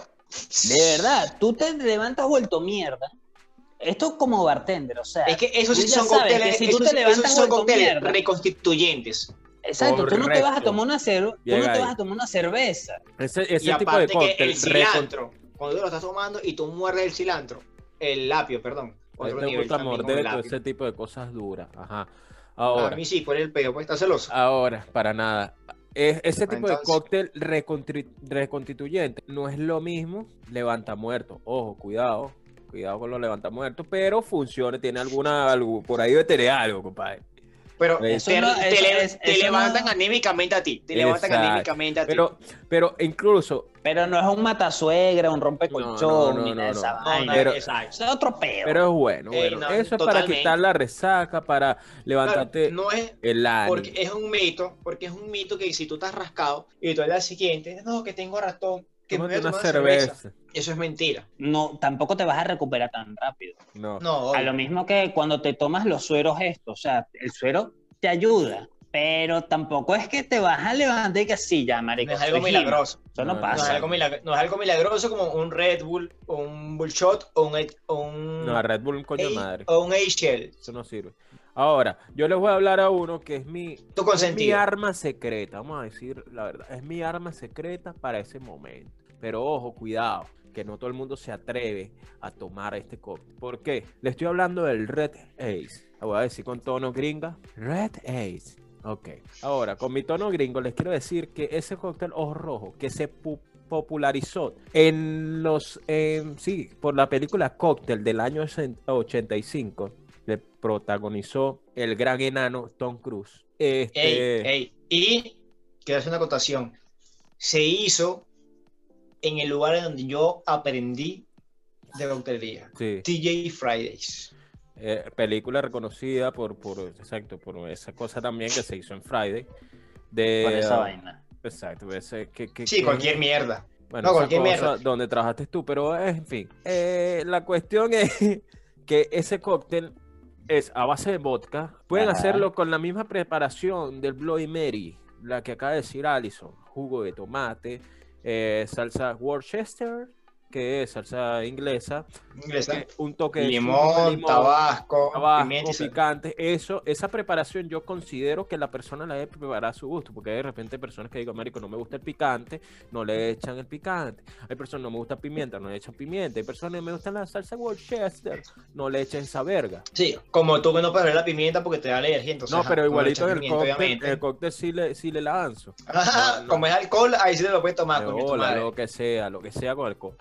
De verdad, tú te levantas vuelto mierda. Esto es como bartender, o sea. Es que esos sí son cócteles, que si tú esos, te levantas son cócteles reconstituyentes. Exacto, tú no te vas a tomar una cerveza, tú no te vas a tomar una cerveza. Ese, ese y tipo de aparte que cóctel. el recon- cilantro, cuando tú lo estás tomando y tú muerdes el cilantro, el lapio, perdón. Otro te nivel gusta morder el ese tipo de cosas duras. Ajá. A Ahora, mí sí, por el pedo, pues está celoso. ahora, para nada. Es- ese tipo de cóctel reconstituyente no es lo mismo levanta muerto. Ojo, cuidado. Cuidado con los levanta muertos, pero funciona, tiene alguna, algo, por ahí debe tener algo, compadre. Pero Eso te, no- te eso le- es- te eso levantan no- anímicamente a ti. Te levantan Exacto. anímicamente a ti. Pero, pero incluso, Pero no es un matasuegra, un rompecolchón, No, no, no, ni nada de no, esa no. vaina. pero- exacto. Eso es otro peo. pero es bueno, Eh, bueno. no, Eso es para quitar la resaca, para levantarte Claro, no es el ánimo. porque es un mito, porque es un mito que si tú estás rascado y tú al día siguiente, no, que tengo ratón, que me voy a una tomar cerveza. cerveza. Eso es mentira. No, tampoco te vas a recuperar tan rápido. No. No, A lo mismo que cuando te tomas los sueros estos, o sea, el suero te ayuda, pero tampoco es que te vas a levantar y que sí, ya, marico. no es algo milagroso. Eso no, No, no, No es, pasa. algo milag- no es algo milagroso como un Red Bull o un Bullshot o un, o un, No, a Red Bull, un coño de A- madre. o un A-Shell. Eso no sirve. Ahora, yo les voy a hablar a uno que es mi, Tu es mi arma secreta, vamos a decir la verdad. Es mi arma secreta para ese momento. Pero ojo, cuidado, que no todo el mundo se atreve a tomar este cóctel. ¿Por qué? Le estoy hablando del Red Ace. Voy a decir con tono gringa. Red Ace. Ok. Ahora, con mi tono gringo, les quiero decir que ese cóctel ojo rojo que se pu- popularizó en los, em, sí, por la película Cóctel del año 85, le protagonizó el gran enano Tom Cruise. Este, ey. Y quiero hacer una acotación. Se hizo en el lugar en donde yo aprendí de coctelería. sí, TJ Fridays. eh, película reconocida por, por, exacto, por esa cosa también que se hizo en Friday. De, Por esa ah, vaina. Exacto, ese, que, que- Sí, que- cualquier mierda. Bueno, No, cualquier cosa mierda. donde trabajaste tú, pero eh, en fin. eh, la cuestión es que ese cóctel es a base de vodka. Pueden Ajá. hacerlo con la misma preparación del Bloody Mary, la que acaba de decir Allison. Jugo de tomate, eh, salsa Worcester, que es salsa inglesa, Inglesa. un toque de Limón, limón, tabasco, picante, eso, esa preparación yo considero que la persona la debe preparar a su gusto, porque de repente hay personas que digo, Américo, no me gusta el picante, no le echan el picante. Hay personas no me gusta pimienta, no le echan pimienta. Hay personas que me gusta la salsa Worcester, no le echan esa verga. Sí, como tú que no puedes ver la pimienta porque te da alergia, entonces. no, pero igualito en el cóctel, el cóctel sí le, sí le lanzo. Ajá, no, no. Como es alcohol, ahí sí te lo puedes tomar. Madre. lo que sea, lo que sea con alcohol.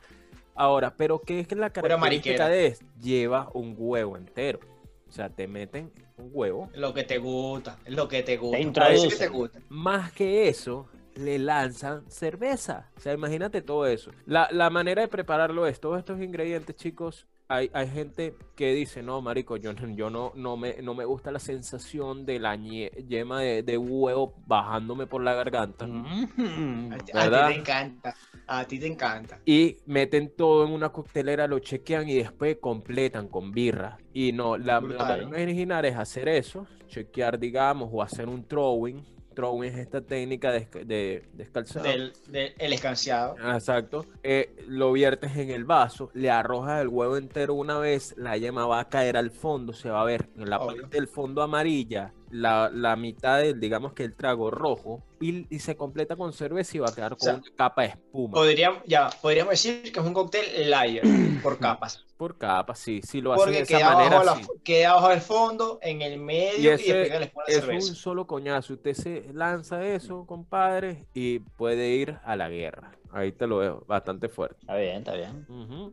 Ahora, pero ¿qué es la característica de esto? Lleva un huevo entero. O sea, te meten un huevo Lo que te gusta, es lo que te gusta. Te que introducen. te gusta. más que eso, le lanzan cerveza. O sea, imagínate todo eso. La, la manera de prepararlo es, todos estos ingredientes, chicos, hay, hay gente que dice, no, marico, yo, no- yo no, no, me, no me gusta la sensación de la yema de, de huevo bajándome por la garganta. Mm. A ti, a ti ¿Verdad? te encanta. A ti te encanta. Y meten todo en una coctelera, lo chequean y después completan con birra. Y no, la, la manera original es hacer eso, chequear, digamos, o hacer un throwing. Throwing es esta técnica de, de descalzado. Del, del el escanciado. Ah, Exacto. Eh, lo viertes en el vaso, le arrojas el huevo entero una vez, la yema va a caer al fondo, se va a ver en la Obvio. parte del fondo amarilla, la, la mitad del, digamos que el trago rojo, y, y se completa con cerveza y va a quedar con sea, una capa de espuma. Podríamos, ya, podríamos decir que es un cóctel layer por capas. Por capa, sí, sí lo hacen de esa queda manera. abajo, la- sí. queda abajo del fondo, en el Y medio y, ese después le pone la es un cerveza. solo coñazo. Usted se lanza eso, compadre, y puede ir a la guerra. Ahí te lo dejo, bastante fuerte. Está bien, está bien.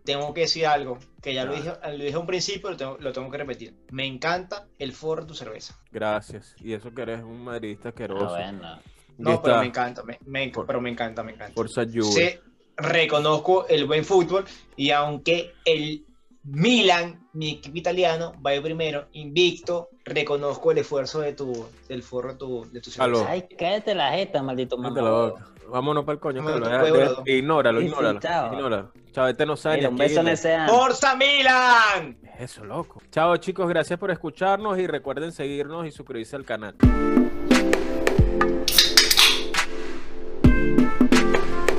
Tengo que decir algo que ya lo dije, lo dije a un principio, lo tengo, lo tengo que repetir. Me encanta el forro de tu cerveza. Gracias. Y eso que eres un madridista asqueroso. Ah, bueno. No, pero me encanta, me, me Por- pero me encanta, me encanta. Por Juve. Sí, reconozco el buen fútbol y aunque el Milan, mi equipo italiano, va primero, invicto, reconozco el esfuerzo de tu, del forro de tu, de tu. Ay, cállate la jeta, maldito mamá. la boca. Vámonos para el coño. Ignóralo, ignóralo. chao. ignóralo. Chao, este no sabe Mira, ni un aquí beso en le- ese ano. ¡Forza Milan! Eso, loco. Chao, chicos. Gracias por escucharnos y recuerden seguirnos y suscribirse al canal.